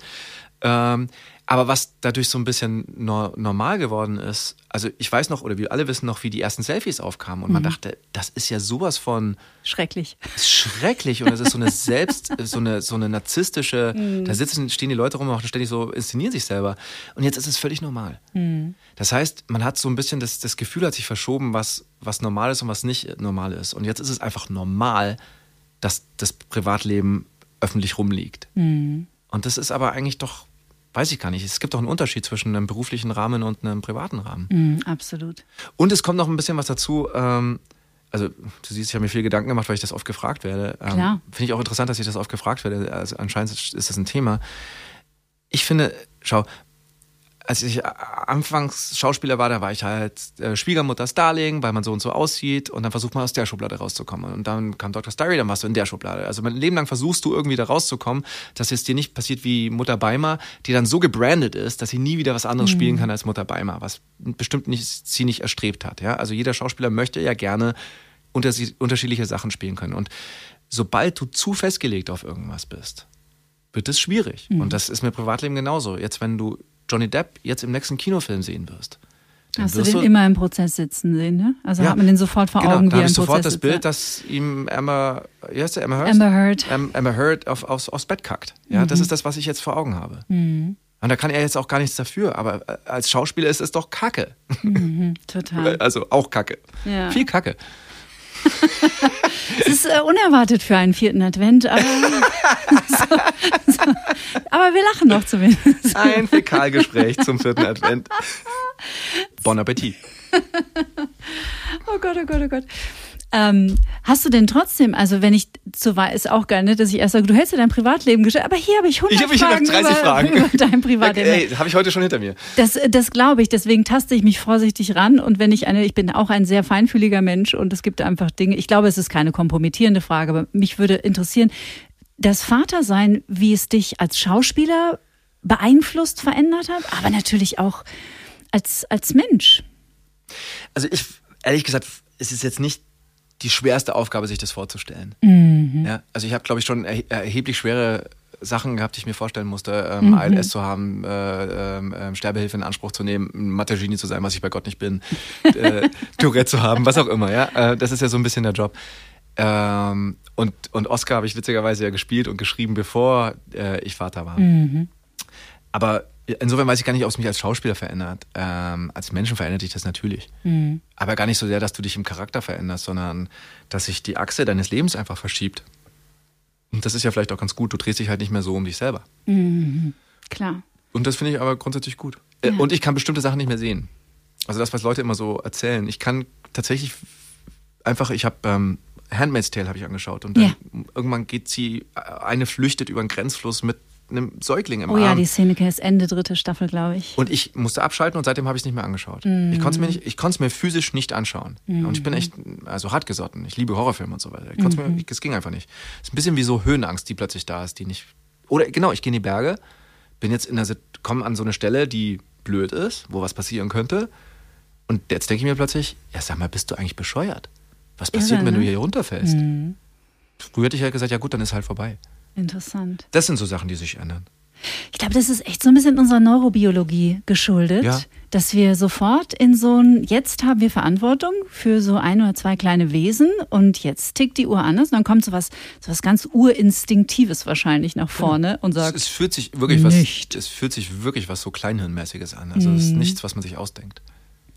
Ähm, aber was dadurch so ein bisschen nor normal geworden ist, also ich weiß noch, oder wir alle wissen noch, wie die ersten Selfies aufkamen. Und man Mhm. dachte, das ist ja sowas von Schrecklich. schrecklich und es ist so eine selbst, so eine, so eine narzisstische, da sitzen, stehen die Leute rum und machen ständig so, inszenieren sich selber. Und jetzt ist es völlig normal. Das heißt, man hat so ein bisschen das, das Gefühl hat sich verschoben, was, was normal ist und was nicht normal ist. Und jetzt ist es einfach normal, dass das Privatleben öffentlich rumliegt. Und das ist aber eigentlich doch, weiß ich gar nicht, es gibt doch einen Unterschied zwischen einem beruflichen Rahmen und einem privaten Rahmen. Mhm, absolut. Und es kommt noch ein bisschen was dazu. Ähm, also, du siehst, ich habe mir viel Gedanken gemacht, weil ich das oft gefragt werde. Ähm, Klar. Finde ich auch interessant, dass ich das oft gefragt werde. Also, anscheinend ist das ein Thema. Ich finde, schau, als ich äh, anfangs Schauspieler war, da war ich halt äh, Schwiegermutters Darling, weil man so und so aussieht und dann versucht man aus der Schublade rauszukommen. Und dann kam Dr. Starry, dann warst du in der Schublade. Also mein Leben lang versuchst du irgendwie da rauszukommen, dass es dir nicht passiert wie Mutter Beimer, die dann so gebrandet ist, dass sie nie wieder was anderes spielen kann als Mutter Beimer, was bestimmt nicht, sie nicht erstrebt hat. Ja? Also jeder Schauspieler möchte ja gerne unterschied- unterschiedliche Sachen spielen können. Und sobald du zu festgelegt auf irgendwas bist, wird es schwierig. Und das ist mit Privatleben genauso. Jetzt, wenn du Johnny Depp jetzt im nächsten Kinofilm sehen wirst, dann Hast du den immer im Prozess sitzen sehen, ne? Also Ja. hat man den sofort vor genau, Augen, wie habe er im ich sofort Prozess das sitzt. Bild, ja. dass ihm Emma, wie heißt der, Emma Hurst? Amber Heard. Ähm, Emma Heard auf, aufs, aufs Bett kackt. Ja, Mhm. das ist das, was ich jetzt vor Augen habe. Und da kann er jetzt auch gar nichts dafür, aber äh, als Schauspieler ist es doch Kacke. Total. Also auch Kacke. Ja. Viel Kacke. Es ist äh, unerwartet für einen vierten Advent, aber, so, so. aber wir lachen noch zumindest. Ein Fäkalgespräch zum vierten Advent. Bon Appetit. oh Gott, oh Gott, oh Gott. Ähm, hast du denn trotzdem, also wenn ich zu weit, ist auch geil, ne, dass ich erst sage, du hältst ja dein Privatleben gestellt, aber hier habe ich 100 Ich noch Fragen 30 über, Fragen. über dein Privatleben. Ey, habe ich heute schon hinter mir. Das, das glaube ich, deswegen taste ich mich vorsichtig ran und wenn ich eine, ich bin auch ein sehr feinfühliger Mensch und es gibt einfach Dinge, ich glaube, es ist keine kompromittierende Frage, aber mich würde interessieren, das Vatersein, wie es dich als Schauspieler beeinflusst, verändert hat, aber natürlich auch als, als Mensch. Also ich, ehrlich gesagt, es ist jetzt nicht die schwerste Aufgabe, sich das vorzustellen. Mhm. Ja, also ich habe, glaube ich, schon erhe erheblich schwere Sachen gehabt, die ich mir vorstellen musste, ähm, Mhm. ALS zu haben, äh, ähm, Sterbehilfe in Anspruch zu nehmen, ein Mathe-Genie zu sein, was ich bei Gott nicht bin, äh, Tourette zu haben, was auch immer. Ja, äh, das ist ja so ein bisschen der Job. Ähm, und, und Oscar habe ich witzigerweise ja gespielt und geschrieben, bevor äh, ich Vater war. Aber insofern weiß ich gar nicht, ob es mich als Schauspieler verändert. Ähm, als Menschen verändert dich das natürlich. Aber gar nicht so sehr, dass du dich im Charakter veränderst, sondern dass sich die Achse deines Lebens einfach verschiebt. Und das ist ja vielleicht auch ganz gut. Du drehst dich halt nicht mehr so um dich selber. Klar. Und das finde ich aber grundsätzlich gut. Äh, Und ich kann bestimmte Sachen nicht mehr sehen. Also das, was Leute immer so erzählen. Ich kann tatsächlich einfach, ich habe ähm, Handmaid's Tale habe ich angeschaut und dann Ja. irgendwann geht sie, äh, eine flüchtet über einen Grenzfluss mit einem Säugling im Oh ja, Arm. die Szene ist Ende dritte Staffel, glaube ich. Und ich musste abschalten und seitdem habe ich es nicht mehr angeschaut. Mhm. Ich konnte es mir nicht, ich konnte es mir physisch nicht anschauen. Und ich bin echt, also hartgesotten. Ich liebe Horrorfilme und so weiter. Ich Mhm. mir, ich, es ging einfach nicht. Es ist ein bisschen wie so Höhenangst, die plötzlich da ist, die nicht. Oder genau, ich gehe in die Berge, bin jetzt in der, komme an so eine Stelle, die blöd ist, wo was passieren könnte. Und jetzt denke ich mir plötzlich, ja, sag mal, bist du eigentlich bescheuert? Was passiert, Irre, wenn du ne? hier runterfällst? Früher hätte ich ja gesagt, ja gut, dann ist halt vorbei. Interessant. Das sind so Sachen, die sich ändern. Ich glaube, das ist echt so ein bisschen unserer Neurobiologie geschuldet, Ja. dass wir sofort in so ein, jetzt haben wir Verantwortung für so ein oder zwei kleine Wesen und jetzt tickt die Uhr anders und dann kommt so was, so was ganz Urinstinktives wahrscheinlich nach vorne und Es, sagt, es fühlt sich wirklich was, Nicht. es fühlt sich wirklich was so Kleinhirnmäßiges an. Also es ist nichts, was man sich ausdenkt.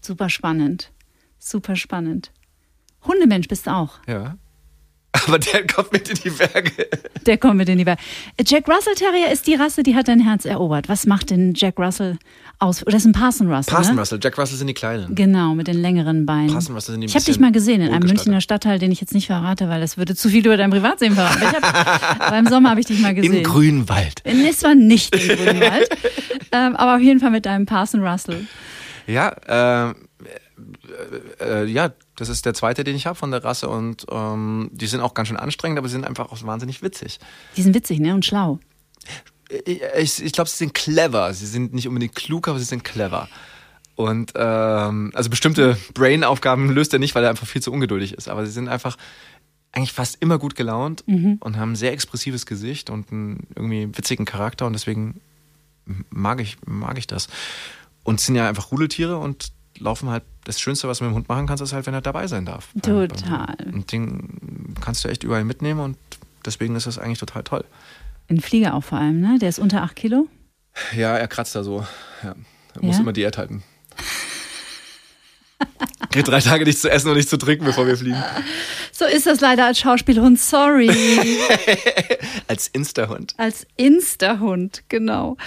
super spannend, super spannend. Hundemensch bist du auch. Ja. Aber der kommt mit in die Berge. Der kommt mit in die Welt. Jack Russell Terrier ist die Rasse, die hat dein Herz erobert. Was macht denn Jack Russell aus? Oder ist ein Parson Russell? Parson ne? Russell, Jack Russell sind die Kleinen. Genau, mit den längeren Beinen. Parson Russell sind die ich habe dich mal gesehen in einem. Münchner Stadtteil, den ich jetzt nicht verrate, weil das würde zu viel über dein Privatleben verraten. Hab, aber im Sommer habe ich dich mal gesehen. Im Grünwald. Es war nicht im Grünwald, ähm, aber auf jeden Fall mit deinem Parson Russell. Ja, ähm, äh, äh, ja, das ist der zweite, den ich habe von der Rasse und ähm, die sind auch ganz schön anstrengend, aber sie sind einfach auch wahnsinnig witzig. Die sind witzig, ne? Und schlau. Ich, ich, ich glaube, sie sind clever. Sie sind nicht unbedingt klug, aber sie sind clever. Und ähm, also bestimmte Brain-Aufgaben löst er nicht, weil er einfach viel zu ungeduldig ist. Aber sie sind einfach eigentlich fast immer gut gelaunt und haben ein sehr expressives Gesicht und einen irgendwie witzigen Charakter und deswegen mag ich, mag ich das. Und sind ja einfach Rudeltiere und laufen halt, das Schönste, was du mit dem Hund machen kannst, ist halt, wenn er dabei sein darf. Total. Und den kannst du echt überall mitnehmen und deswegen ist das eigentlich total toll. Ein Flieger auch vor allem, ne? Der ist unter 8 Kilo. Ja, er kratzt da so. Ja. Er muss Ja? immer Diät halten. Kriegt drei Tage nichts zu essen und nichts zu trinken, bevor wir fliegen. So ist das leider als Schauspielhund. Sorry. Als Insta-Hund. Als Insta-Hund, genau.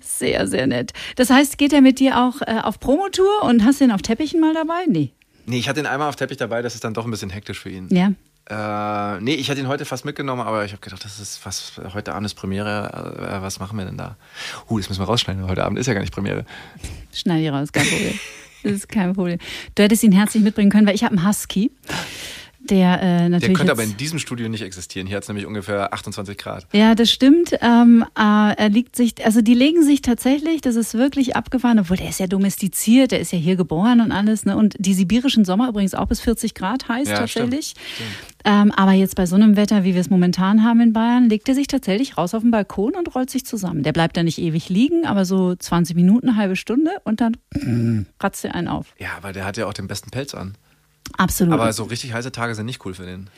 Sehr, sehr nett. Das heißt, geht er mit dir auch äh, auf Promotour und hast ihn auf Teppichen mal dabei? Nee. Nee, ich hatte ihn einmal auf Teppich dabei, das ist dann doch ein bisschen hektisch für ihn. Ja. Äh, nee, ich hatte ihn heute fast mitgenommen, aber ich habe gedacht, das ist was, heute Abend ist Premiere, äh, was machen wir denn da? Uh, das müssen wir rausschneiden, heute Abend ist ja gar nicht Premiere. Schneide ich raus, kein Problem. Das ist kein Problem. Du hättest ihn herzlich mitbringen können, weil ich habe einen Husky, der äh, natürlich. Der könnte aber in diesem Studio nicht existieren. Hier hat es nämlich ungefähr 28 Grad. Ja, das stimmt. Ähm, äh, er liegt sich, also die legen sich tatsächlich, das ist wirklich abgefahren, obwohl der ist ja domestiziert, der ist ja hier geboren und alles. Ne? Und die sibirischen Sommer übrigens auch bis 40 Grad heiß Ja, tatsächlich. Ähm, aber jetzt bei so einem Wetter, wie wir es momentan haben in Bayern, legt er sich tatsächlich raus auf den Balkon und rollt sich zusammen. Der bleibt da nicht ewig liegen, aber so 20 Minuten, eine halbe Stunde und dann kratzt er einen auf. Ja, aber der hat ja auch den besten Pelz an. Absolut. Aber so richtig heiße Tage sind nicht cool für den.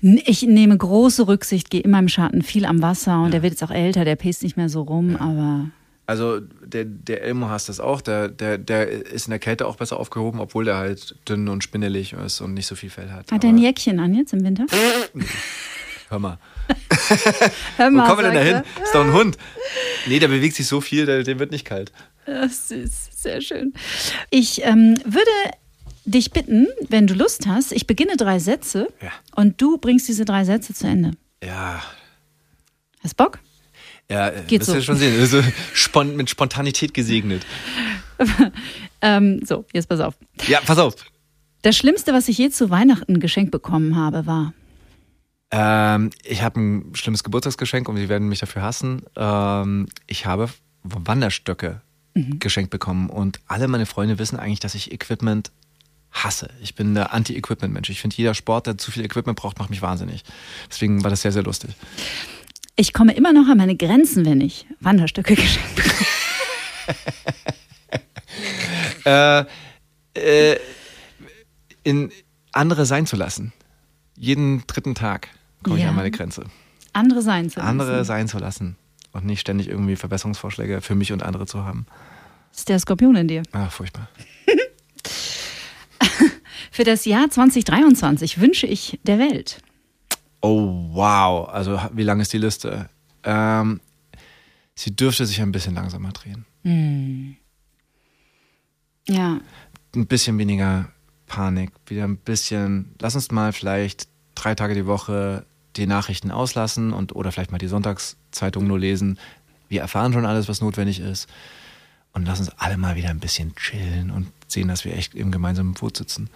Ich nehme große Rücksicht, gehe immer im Schatten, viel am Wasser und der wird jetzt auch älter, der pest nicht mehr so rum, aber Also der, der Elmo hasst das auch. Der, der, der ist in der Kälte auch besser aufgehoben, obwohl der halt dünn und spindelig ist und nicht so viel Fell hat. hat er ein Jäckchen an jetzt im Winter? Hör mal. Hör Wo mal, kommen wir denn da hin? Ist doch ein Hund. Nee, der bewegt sich so viel, der, dem wird nicht kalt. Ja, süß, sehr schön. Ich ähm, würde dich bitten, wenn du Lust hast, ich beginne drei Sätze Ja. und du bringst diese drei Sätze zu Ende. Ja. Hast Bock? Ja, äh, Geht wirst so. du schon sehen. Also spon mit Spontanität gesegnet. Ähm, so, jetzt pass auf. Ja, pass auf. Das Schlimmste, was ich je zu Weihnachten geschenkt bekommen habe, war. Ähm, ich habe ein schlimmes Geburtstagsgeschenk und sie werden mich dafür hassen. Ähm, ich habe Wanderstöcke geschenkt bekommen und alle meine Freunde wissen eigentlich, dass ich Equipment hasse. Ich bin der Anti-Equipment-Mensch. Ich finde, jeder Sport, der zu viel Equipment braucht, macht mich wahnsinnig. Deswegen war das sehr, sehr lustig. Ich komme immer noch an meine Grenzen, wenn ich Wanderstöcke geschenkt bekomme. Äh, äh, in andere sein zu lassen. Jeden dritten Tag komme ich Ja. an meine Grenze. Andere sein zu lassen. Andere sein zu lassen und nicht ständig irgendwie Verbesserungsvorschläge für mich und andere zu haben. Das ist der Skorpion in dir. Ah, furchtbar. Für das Jahr 2023 wünsche ich der Welt. Oh, wow. Also, wie lang ist die Liste? Ähm, sie dürfte sich ein bisschen langsamer drehen. Ja, Ein bisschen weniger Panik. Wieder ein bisschen. Lass uns mal vielleicht drei Tage die Woche die Nachrichten auslassen und oder vielleicht mal die Sonntagszeitung nur lesen. Wir erfahren schon alles, was notwendig ist. Und lass uns alle mal wieder ein bisschen chillen und sehen, dass wir echt im gemeinsamen Boot sitzen.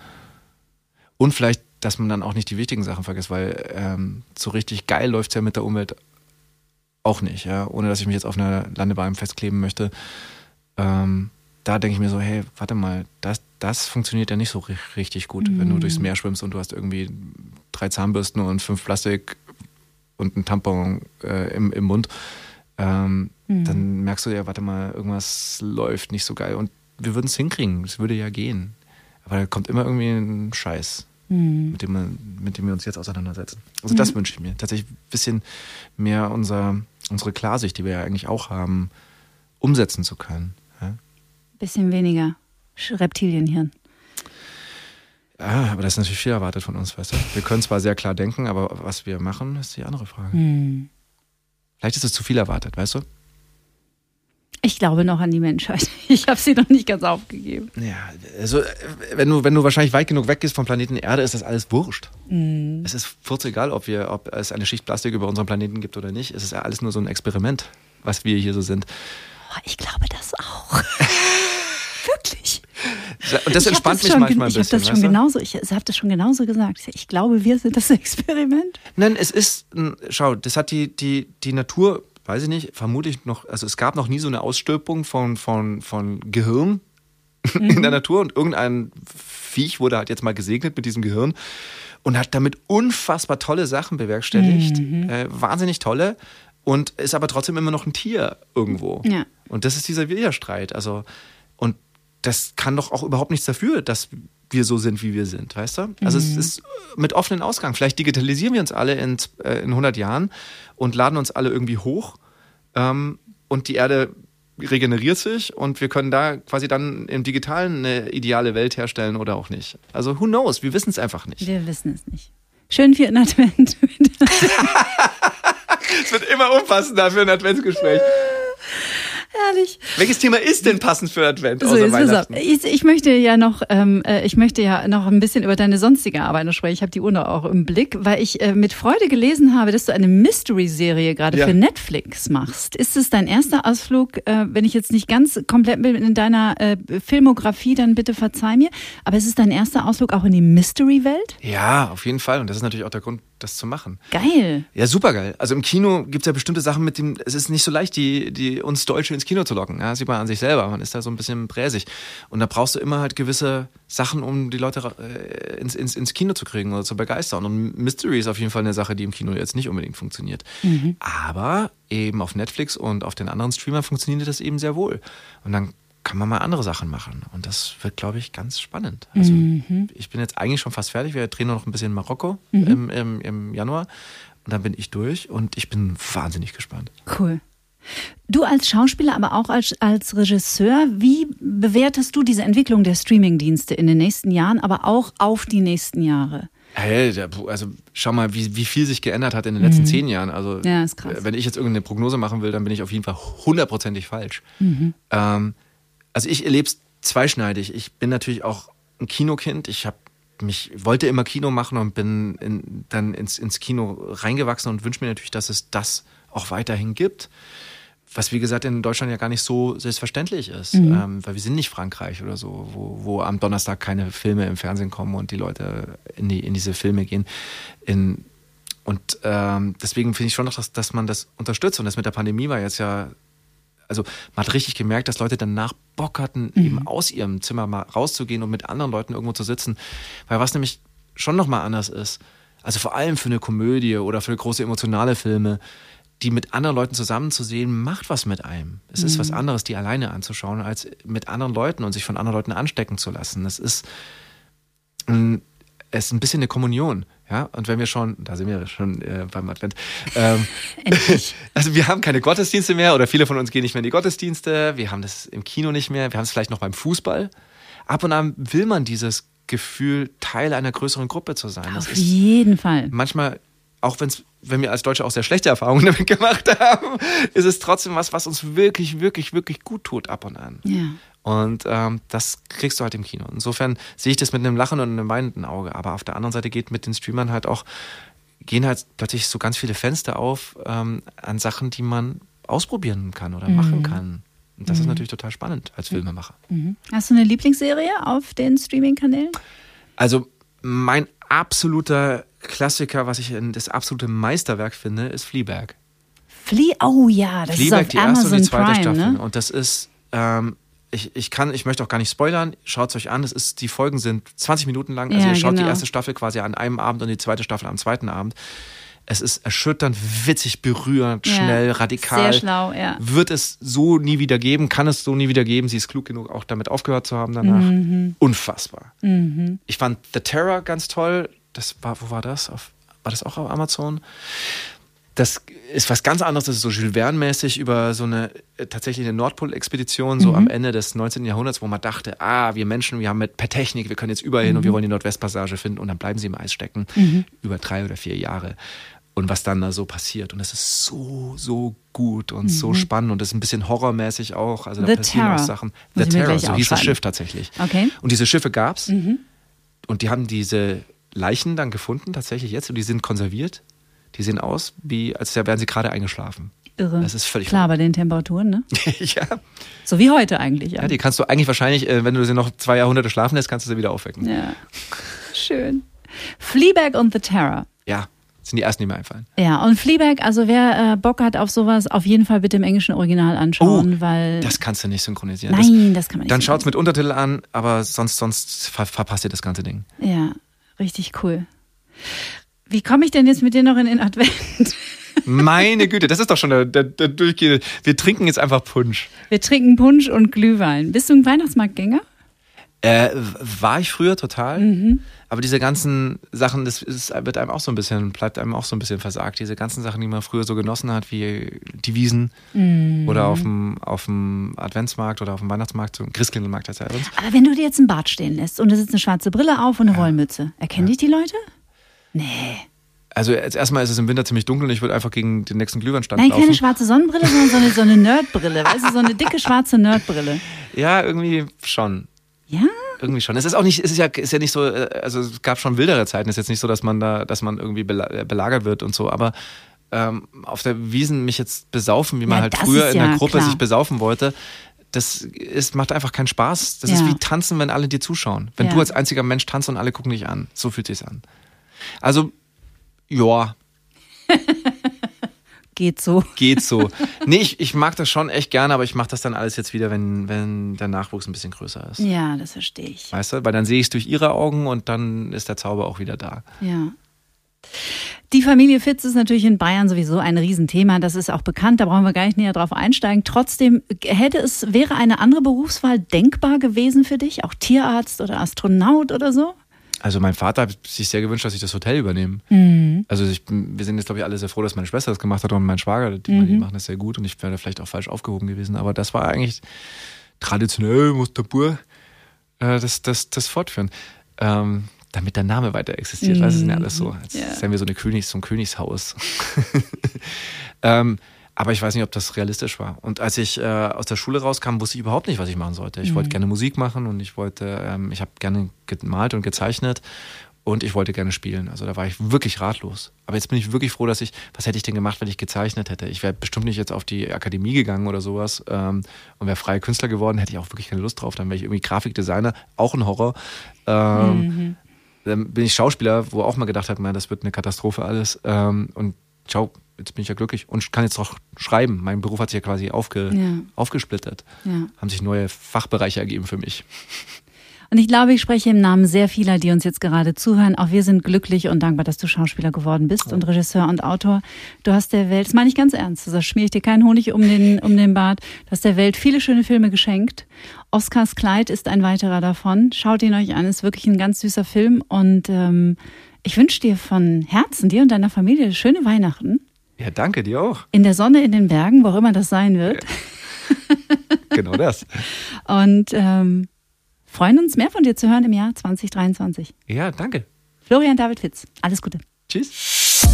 Und vielleicht, dass man dann auch nicht die wichtigen Sachen vergisst, weil ähm, so richtig geil läuft es ja mit der Umwelt auch nicht, ja. Ohne dass ich mich jetzt auf einer Landebahn festkleben möchte. Ähm, da denke ich mir so, hey, warte mal, das, das funktioniert ja nicht so ri- richtig gut, wenn du durchs Meer schwimmst und du hast irgendwie drei Zahnbürsten und fünf Plastik und einen Tampon äh, im, im Mund. Ähm, Dann merkst du ja, warte mal, irgendwas läuft nicht so geil. Und wir würden es hinkriegen, es würde ja gehen. Aber da kommt immer irgendwie ein Scheiß, mit, dem wir, mit dem wir uns jetzt auseinandersetzen. Also das wünsche ich mir. Tatsächlich ein bisschen mehr unser, unsere Klarsicht, die wir ja eigentlich auch haben, umsetzen zu können. Ja? bisschen weniger Reptilienhirn. Ah, aber das ist natürlich viel erwartet von uns, weißt du. Wir können zwar sehr klar denken, aber was wir machen, ist die andere Frage. Hm. Vielleicht ist es zu viel erwartet, weißt du? Ich glaube noch an die Menschheit. Ich habe sie noch nicht ganz aufgegeben. Ja, also wenn du, wenn du wahrscheinlich weit genug weg gehst vom Planeten Erde, ist das alles wurscht. Es ist furz egal, ob, wir, ob es eine Schicht Plastik über unseren Planeten gibt oder nicht. Es ist ja alles nur so ein Experiment, was wir hier so sind. Oh, ich glaube das auch. Wirklich. Und das entspannt mich schon manchmal ein gen- Ich bisschen. habe das schon genauso, ich habe das schon genauso gesagt. Ich glaube, wir sind das Experiment. Nein, es ist, schau, das hat die, die, die Natur, weiß ich nicht, vermutlich noch, also es gab noch nie so eine Ausstülpung von, von, von Gehirn in der Natur und irgendein Viech wurde halt jetzt mal gesegnet mit diesem Gehirn und hat damit unfassbar tolle Sachen bewerkstelligt, äh, wahnsinnig tolle und ist aber trotzdem immer noch ein Tier irgendwo. Ja. Und das ist dieser Widerstreit, also und das kann doch auch überhaupt nichts dafür, dass wir so sind, wie wir sind, weißt du? Also es ist mit offenen Ausgang. Vielleicht digitalisieren wir uns alle in, äh, in 100 Jahren und laden uns alle irgendwie hoch ähm, und die Erde regeneriert sich und wir können da quasi dann im Digitalen eine ideale Welt herstellen oder auch nicht. Also who knows? Wir wissen es einfach nicht. Wir wissen es nicht. Schönen vierten Advent. Es wird immer unpassender für ein Adventsgespräch. Herrlich. Welches Thema ist denn passend für Advent So, außer. Weihnachten? Ich, ich möchte ja noch, ähm, äh, ich möchte ja noch ein bisschen über deine sonstige Arbeit noch sprechen. Ich habe die Uhr noch auch im Blick, weil ich äh, mit Freude gelesen habe, dass du eine Mystery-Serie gerade Ja. für Netflix machst. Ist es dein erster Ausflug? Äh, wenn ich jetzt nicht ganz komplett bin in deiner äh, Filmografie, dann bitte verzeih mir. Aber ist es dein erster Ausflug auch in die Mystery-Welt? Ja, auf jeden Fall. Und das ist natürlich auch der Grund, das zu machen. Geil. Ja, super geil. Also im Kino gibt es ja bestimmte Sachen, mit dem es ist nicht so leicht, die, die uns Deutsche ins Kino zu locken. Ja, sieht man an sich selber. Man ist da so ein bisschen bräsig. Und da brauchst du immer halt gewisse Sachen, um die Leute äh, ins, ins, ins Kino zu kriegen oder zu begeistern. Und Mystery ist auf jeden Fall eine Sache, die im Kino jetzt nicht unbedingt funktioniert. Aber eben auf Netflix und auf den anderen Streamern funktioniert das eben sehr wohl. Und dann kann man mal andere Sachen machen. Und das wird, glaube ich, ganz spannend. Also ich bin jetzt eigentlich schon fast fertig. Wir drehen noch ein bisschen in Marokko im, im, im Januar. Und dann bin ich durch und ich bin wahnsinnig gespannt. Cool. Du als Schauspieler, aber auch als, als Regisseur, wie bewertest du diese Entwicklung der Streamingdienste in den nächsten Jahren, aber auch auf die nächsten Jahre? Hey, also schau mal, wie, wie viel sich geändert hat in den letzten zehn Jahren. Also Ja, ist krass. wenn ich jetzt irgendeine Prognose machen will, dann bin ich auf jeden Fall hundertprozentig falsch. Ähm, also ich erlebe es zweischneidig. Ich bin natürlich auch ein Kinokind. Ich habe mich wollte immer Kino machen und bin in, dann ins, ins Kino reingewachsen und wünsche mir natürlich, dass es das auch weiterhin gibt. Was wie gesagt in Deutschland ja gar nicht so selbstverständlich ist, mhm. ähm, weil wir sind nicht Frankreich oder so, wo, wo am Donnerstag keine Filme im Fernsehen kommen und die Leute in, die, in diese Filme gehen. In, und ähm, deswegen finde ich schon noch, dass, dass man das unterstützt. Und das mit der Pandemie war jetzt ja also man hat richtig gemerkt, dass Leute danach Bock hatten, mhm. eben aus ihrem Zimmer mal rauszugehen und mit anderen Leuten irgendwo zu sitzen. Weil was nämlich schon nochmal anders ist, also vor allem für eine Komödie oder für große emotionale Filme, die mit anderen Leuten zusammenzusehen, macht was mit einem. Es mhm. ist was anderes, die alleine anzuschauen, als mit anderen Leuten und sich von anderen Leuten anstecken zu lassen. Es ist, es ist ein bisschen eine Kommunion. Ja, und wenn wir schon, da sind wir schon äh, beim Advent, ähm, also wir haben keine Gottesdienste mehr oder viele von uns gehen nicht mehr in die Gottesdienste, wir haben das im Kino nicht mehr, wir haben es vielleicht noch beim Fußball. Ab und an will man dieses Gefühl, Teil einer größeren Gruppe zu sein. Auf jeden Fall. Manchmal, auch wenn's, wenn wir als Deutsche auch sehr schlechte Erfahrungen damit gemacht haben, ist es trotzdem was, was uns wirklich, wirklich, wirklich gut tut ab und an. Ja. Und ähm, das kriegst du halt im Kino. Insofern sehe ich das mit einem Lachen und einem weinenden Auge. Aber auf der anderen Seite geht mit den Streamern halt auch, gehen halt plötzlich so ganz viele Fenster auf ähm, an Sachen, die man ausprobieren kann oder mhm. machen kann. Und das mhm. ist natürlich total spannend als Filmemacher. Mhm. Hast du eine Lieblingsserie auf den Streaming-Kanälen? Also mein absoluter Klassiker, was ich das absolute Meisterwerk finde, ist Fleabag. Flee, oh ja, das Fleabag, ist auf die Amazon erste und die zweite Prime, Staffel. ne? Und das ist ähm, ich, ich kann, ich möchte auch gar nicht spoilern, schaut es euch an. Es ist, die Folgen sind 20 Minuten lang. Also Ja, ihr schaut genau. die erste Staffel quasi an einem Abend und die zweite Staffel am zweiten Abend. Es ist erschütternd, witzig, berührend, Ja, schnell, radikal. Sehr schlau, ja. Wird es so nie wieder geben, kann es so nie wieder geben. Sie ist klug genug, auch damit aufgehört zu haben danach. Mhm. Unfassbar. Ich fand The Terror ganz toll. Das war, wo war das? Auf, war das auch auf Amazon? Das ist was ganz anderes. Das ist so Jules Verne-mäßig über so eine äh, tatsächlich eine Nordpol-Expedition, so am Ende des 19. Jahrhunderts, wo man dachte, ah, wir Menschen, wir haben mit per Technik, wir können jetzt überall hin und wir wollen die Nordwestpassage finden und dann bleiben sie im Eis stecken. Über drei oder vier Jahre. Und was dann da so passiert. Und es ist so, so gut und so spannend und es ist ein bisschen horrormäßig auch. Also da The passieren Terror. auch Sachen. Muss The Terror, so hieß das. Schiff tatsächlich. Okay. Und diese Schiffe gab's und die haben diese Leichen dann gefunden, tatsächlich jetzt, und die sind konserviert. Die sehen aus, wie als wären sie gerade eingeschlafen. Irre. Das ist völlig Klar, bei den Temperaturen, ne? ja. So wie heute eigentlich. Ja. ja, die kannst du eigentlich wahrscheinlich, äh, wenn du sie noch zwei Jahrhunderte schlafen lässt, kannst du sie wieder aufwecken. ja. Schön. Fleabag und The Terror. Ja, das sind die ersten, die mir einfallen. Ja, und Fleabag, also wer äh, Bock hat auf sowas, auf jeden Fall bitte im englischen Original anschauen, weil. Oh, Das kannst du nicht synchronisieren. nein, das kann man nicht. Dann so schaut's mit Untertitel an, aber sonst, sonst ver verpasst ihr das ganze Ding. Ja, richtig cool. Wie komme ich denn jetzt mit dir noch in den Advent? Meine Güte, das ist doch schon der, der, der durchgehende. Wir trinken jetzt einfach Punsch. Wir trinken Punsch und Glühwein. Bist du ein Weihnachtsmarktgänger? Äh, war ich früher total, Mhm. aber diese ganzen Sachen, das ist, wird einem auch so ein bisschen, bleibt einem auch so ein bisschen versagt. Diese ganzen Sachen, die man früher so genossen hat, wie die Wiesen Mhm. oder auf dem, auf dem Adventsmarkt oder auf dem Weihnachtsmarkt, so Christkindlmarkt heißt er bei uns. Aber wenn du dir jetzt ein Bart stehen lässt und da sitzt eine schwarze Brille auf und eine Wollmütze, erkennen dich die Leute? Nee. Also jetzt erstmal ist es im Winter ziemlich dunkel und ich würde einfach gegen den nächsten Glühweinstand Nein, laufen. keine schwarze Sonnenbrille, sondern so eine, so eine Nerdbrille. Weißt du, so eine dicke schwarze Nerdbrille. Ja, irgendwie schon. Ja? Irgendwie schon. Es ist auch nicht, es ist ja, ist ja nicht so, äh, also es gab schon wildere Zeiten. Es ist jetzt nicht so, dass man da, dass man irgendwie äh, belagert wird und so, aber ähm, auf der Wiesen mich jetzt besaufen, wie man Ja, halt früher ist in ja der Gruppe klar. sich besaufen wollte, das ist, macht einfach keinen Spaß. Das ist Ja. wie tanzen, wenn alle dir zuschauen. Wenn du als einziger Mensch tanzt und alle gucken dich an. So fühlt sich's an. Also, ja, Geht so. geht so. nee, ich, ich mag das schon echt gerne, aber ich mache das dann alles jetzt wieder, wenn, wenn der Nachwuchs ein bisschen größer ist. Ja, das verstehe ich. Weißt du? Weil dann sehe ich es durch ihre Augen und dann ist der Zauber auch wieder da. Ja. Die Familie Fitz ist natürlich in Bayern sowieso ein Riesenthema. Das ist auch bekannt. Da brauchen wir gar nicht näher drauf einsteigen. Trotzdem hätte es, wäre eine andere Berufswahl denkbar gewesen für dich? Auch Tierarzt oder Astronaut oder so? Also mein Vater hat sich sehr gewünscht, dass ich das Hotel übernehme. Also ich, wir sind jetzt, glaube ich, alle sehr froh, dass meine Schwester das gemacht hat und mein Schwager, die, die machen das sehr gut und ich wäre da vielleicht auch falsch aufgehoben gewesen. Aber das war eigentlich traditionell, muss der Bur äh, das, das, das fortführen. Ähm, damit der Name weiter existiert. Du, das ist ja alles so. Als Ja. wären wir so, eine Königs, so ein Königshaus. ähm, Aber ich weiß nicht, ob das realistisch war. Und als ich äh, aus der Schule rauskam, wusste ich überhaupt nicht, was ich machen sollte. Ich Mhm. wollte gerne Musik machen und ich wollte, ähm, ich habe gerne gemalt und gezeichnet und ich wollte gerne spielen. Also da war ich wirklich ratlos. Aber jetzt bin ich wirklich froh, dass ich, was hätte ich denn gemacht, wenn ich gezeichnet hätte? Ich wäre bestimmt nicht jetzt auf die Akademie gegangen oder sowas ähm, und wäre freier Künstler geworden, hätte ich auch wirklich keine Lust drauf. Dann wäre ich irgendwie Grafikdesigner, auch ein Horror. Ähm, Mhm. Dann bin ich Schauspieler, wo auch mal gedacht hat, man, das wird eine Katastrophe alles. Ähm, und schau, jetzt bin ich ja glücklich und kann jetzt auch schreiben. Mein Beruf hat sich ja quasi aufge, Ja. aufgesplittert. Ja. Haben sich neue Fachbereiche ergeben für mich. Und ich glaube, ich spreche im Namen sehr vieler, die uns jetzt gerade zuhören. Auch wir sind glücklich und dankbar, dass du Schauspieler geworden bist und Regisseur und Autor. Du hast der Welt, das meine ich ganz ernst, da schmier ich dir keinen Honig um den, um den Bart, du hast der Welt viele schöne Filme geschenkt. Oscars Kleid ist ein weiterer davon. Schaut ihn euch an, ist wirklich ein ganz süßer Film. Und ähm, ich wünsche dir von Herzen, dir und deiner Familie, schöne Weihnachten. Ja, danke dir auch. In der Sonne, in den Bergen, wo auch immer das sein wird. Genau das. Und ähm, freuen uns, mehr von dir zu hören im Jahr 2023. Ja, danke. Florian David Fitz, alles Gute. Tschüss.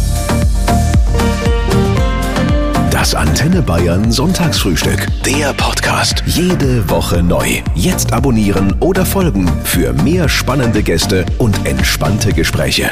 Das Antenne Bayern Sonntagsfrühstück. Der Podcast. Jede Woche neu. Jetzt abonnieren oder folgen für mehr spannende Gäste und entspannte Gespräche.